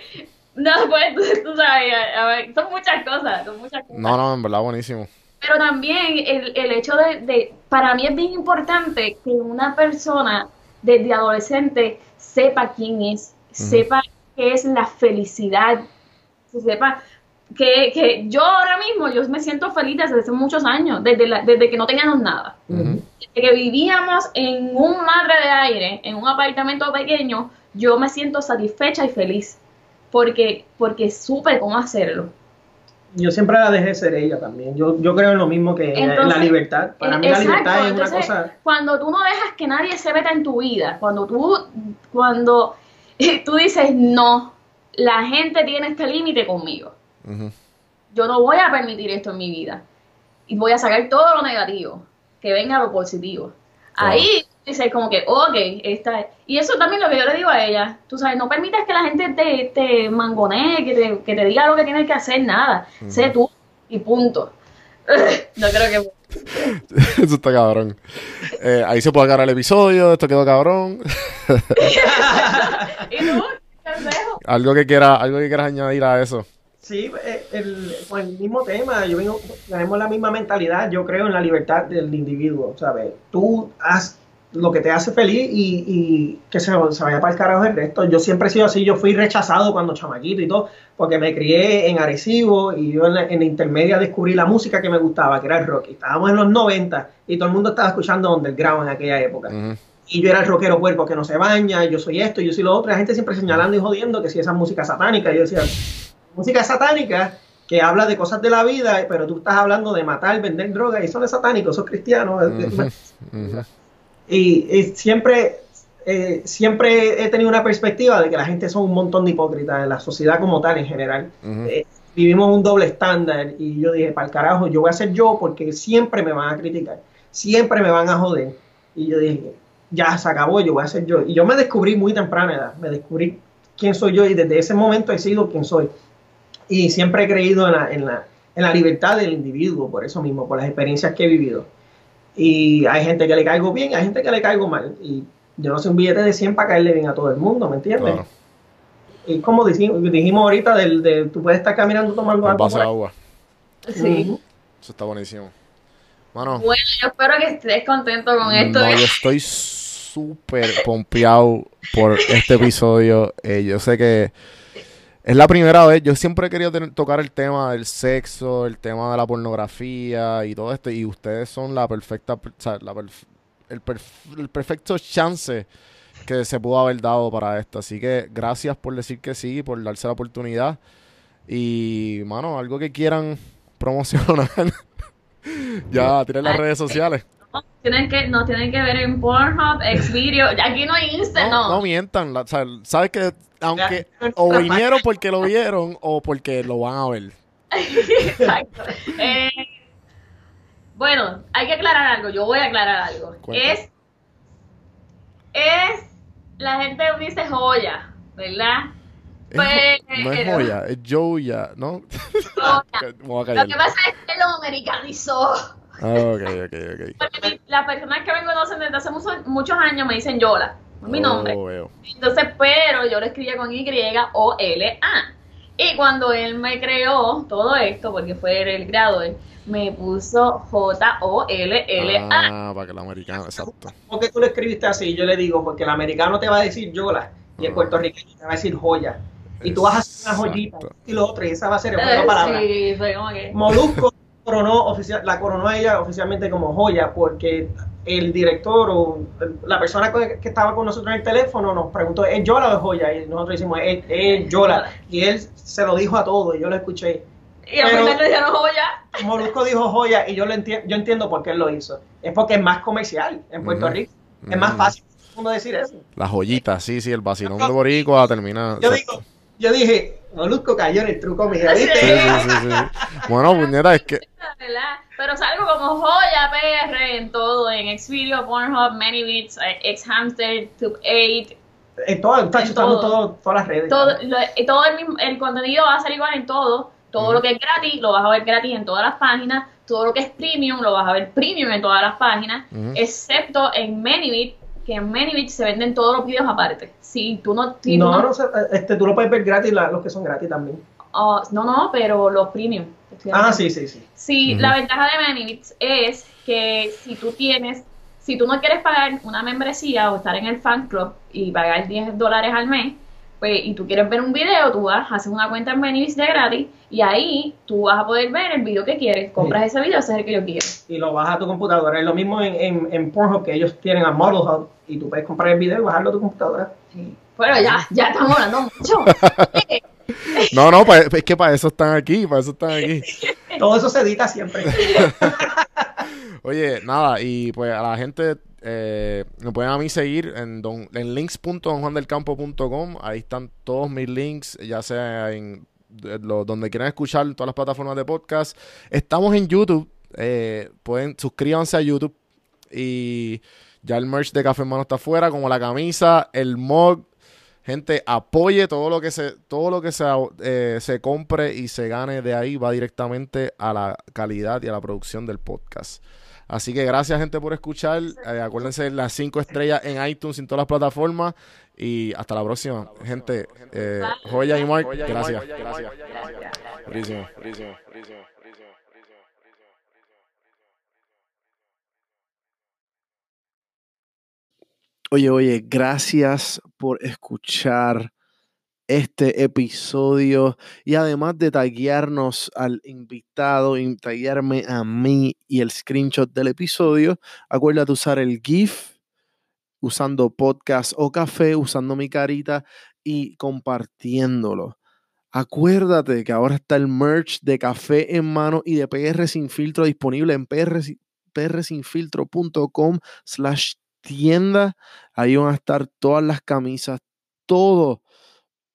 no, pues, tú, sabes, a- a ver, son muchas cosas, son muchas cosas. No, no, en verdad, buenísimo. Pero también el, el hecho de, de- para mí es bien importante que una persona desde adolescente sepa quién es, sepa qué es la felicidad, sepa que, que yo ahora mismo, yo me siento feliz desde hace muchos años, desde, la- desde que no teníamos nada. Desde que vivíamos en un madre de aire, en un apartamento pequeño, yo me siento satisfecha y feliz porque, porque supe cómo hacerlo. Yo siempre la dejé ser ella también. Yo, yo creo en lo mismo que en la libertad. Para mí la libertad es una cosa... Cuando tú no dejas que nadie se meta en tu vida, cuando tú, cuando tú dices, no, la gente tiene este límite conmigo, yo no voy a permitir esto en mi vida. Y voy a sacar todo lo negativo, que venga lo positivo. Ahí dices como que, ok, esta es. Y eso también lo que yo le digo a ella. Tú sabes, no permitas que la gente te, te mangonee, que te, que te diga lo que tienes que hacer, nada. Sé tú y punto. no creo que... Eso está cabrón. Eh, ahí se puede agarrar el episodio. Esto quedó cabrón. Algo que quieras, algo que quieras añadir a eso. Sí, eh, el, con el mismo tema, yo vengo, tenemos la misma mentalidad, yo creo en la libertad del individuo, ¿sabes? Tú haz lo que te hace feliz y, y que se, se vaya para el carajo el resto. Yo siempre he sido así, yo fui rechazado cuando chamaquito y todo, porque me crié en Arecibo y yo en la, en la intermedia descubrí la música que me gustaba, que era el rock. Y estábamos en los 90 y todo el mundo estaba escuchando underground en aquella época. Y yo era el rockero puerco que no se baña, yo soy esto, yo soy lo otro. La gente siempre señalando y jodiendo que si esa música satánica. Yo decía, música satánica que habla de cosas de la vida, pero tú estás hablando de matar, vender droga, y eso no es satánico, eso es cristiano. Ujú. Ujú. Y, y siempre, eh, siempre he tenido una perspectiva de que la gente son un montón de hipócritas en la sociedad como tal en general. Eh, vivimos un doble estándar y yo dije, para el carajo, yo voy a ser yo porque siempre me van a criticar, siempre me van a joder. Y yo dije, ya se acabó, yo voy a ser yo. Y yo me descubrí muy temprana edad, me descubrí quién soy yo y desde ese momento he sido quien soy. Y siempre he creído en la, en la, en la libertad del individuo, por eso mismo, por las experiencias que he vivido. Y hay gente que le caigo bien, hay gente que le caigo mal. Y yo no soy un billete de 100 para caerle bien a todo el mundo, ¿me entiendes? Claro. Y como dijimos, dijimos ahorita, del, de, tú puedes estar caminando tomando por de ahí. agua. Sí. Eso está buenísimo. Mano, Bueno, yo espero que estés contento con esto. no, yo estoy súper pompeado por este episodio. Eh, yo sé que es la primera vez. Yo siempre he querido tener- tocar el tema del sexo, el tema de la pornografía y todo esto. Y ustedes son la perfecta, o sea, la perf- el, perf- el perfecto chance que se pudo haber dado para esto. Así que gracias por decir que sí, por darse la oportunidad. Y, mano, algo que quieran promocionar. ya, tiren las redes sociales. Tienen que, nos tienen que ver en Pornhub, Xvideo. Aquí no hay Insta, No, no. no mientan. la- o sea, sabes que aunque Ya. o vinieron porque lo vieron o porque lo van a ver. Exacto. Eh, bueno, hay que aclarar algo. Yo voy a aclarar algo. Cuenta. Es, es, la gente dice joya, ¿verdad? Es Pues, no es eh, joya, es Joya, ¿no? Joya. Lo que pasa es que lo americanizó. Ok, ok, ok. Porque las personas que me conocen desde hace muchos, muchos años me dicen Yola, es mi nombre. Oh, veo. Entonces, pero yo lo escribía con Y o L A. Y cuando él me creó todo esto, porque fue el creador, me puso J O L L A. Ah, para que el americano, exacto. ¿Por qué tú lo escribiste así? Yo le digo, porque el americano te va a decir yola y el Ah. puertorriqueño te va a decir joya. Y tú vas a hacer una joyita y lo otro, y esa va a ser el Eh, de palabras. sí, como que. Molusco coronó oficial, la coronó a ella oficialmente como joya porque el director o la persona que estaba con nosotros en el teléfono nos preguntó, ¿es Yola o es joya? Y nosotros decimos, es, es Yola. Y él se lo dijo a todo y yo lo escuché. Y al final le dijeron joya. Molusco dijo joya y yo lo entiendo, yo entiendo por qué él lo hizo. Es porque es más comercial en Puerto. Rico. Es más fácil decir eso. La joyita, sí, sí, el vacilón de Boricua termina. Yo digo, yo dije, Molusco cayó en el truco mío, Sí. Sí, sí, sí, sí. Bueno, puñeta, es que. Pero salgo como joya PR en todo, en Xvideo, Pornhub, ManyVids, Xhamster, Tube8, En todo, está En chutando todo. todo, todas las redes. todo, lo- eh, todo el, mismo, el contenido va a ser igual en todo. Todo lo que es gratis lo vas a ver gratis en todas las páginas. Todo lo que es premium lo vas a ver premium en todas las páginas. Excepto en ManyVid, que en ManyVid se venden todos los videos aparte. Si tú no. Si tú no, no, no este, tú lo puedes ver gratis, la- los que son gratis también. oh, no, no, pero los premium. Ah, sí, sí, sí. Sí, la ventaja de Manivits es que si tú tienes, si tú no quieres pagar una membresía o estar en el fan club y pagar 10 dólares al mes, pues, y tú quieres ver un video, tú vas, haces una cuenta en Manivits de gratis y ahí tú vas a poder ver el video que quieres. Compras ese video, ese es el que yo quiero. Y lo bajas a tu computadora. Es lo mismo en, en, en Pornhub, que ellos tienen a Model Hub y tú puedes comprar el video y bajarlo a tu computadora. Pero ya, ya estamos hablando mucho. No, no, es que para eso están aquí, para eso están aquí. Todo eso se edita siempre. Oye, nada, y pues a la gente eh, me pueden a mí seguir en, don, en links.donjuandelcampo.com. Ahí están todos mis links, ya sea en lo- donde quieran escuchar todas las plataformas de podcast. Estamos en YouTube. eh, pueden suscríbanse a YouTube y ya el merch de Café Hermano está afuera, como la camisa, el mug. Gente, apoye todo lo que se, todo lo que se, eh, se compre y se gane de ahí va directamente a la calidad y a la producción del podcast. Así que gracias, gente, por escuchar. Eh, acuérdense de las cinco estrellas en iTunes y en todas las plataformas. Y hasta la próxima. Gente, eh, Joya y Mark, gracias. Gracias. Oye, oye, gracias por escuchar este episodio y además de taguearnos al invitado taguearme a mí y el screenshot del episodio, acuérdate usar el GIF usando podcast o café, usando mi carita y compartiéndolo. Acuérdate que ahora está el merch de café en mano y de PR sin filtro disponible en PR, prsinfiltro.com slash tienda. Ahí van a estar todas las camisas, todo,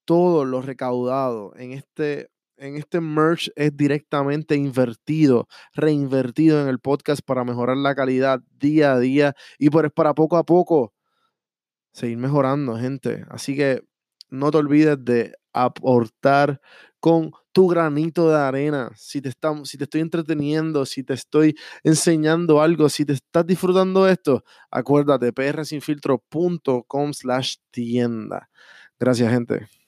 todo lo recaudado en este, en este merch es directamente invertido, reinvertido en el podcast para mejorar la calidad día a día y por, para poco a poco seguir mejorando, gente. Así que no te olvides de aportar con tu granito de arena. Si te, estamos, si te estoy entreteniendo, si te estoy enseñando algo, si te estás disfrutando esto, acuérdate, prsinfiltro.com slash tienda. Gracias, gente.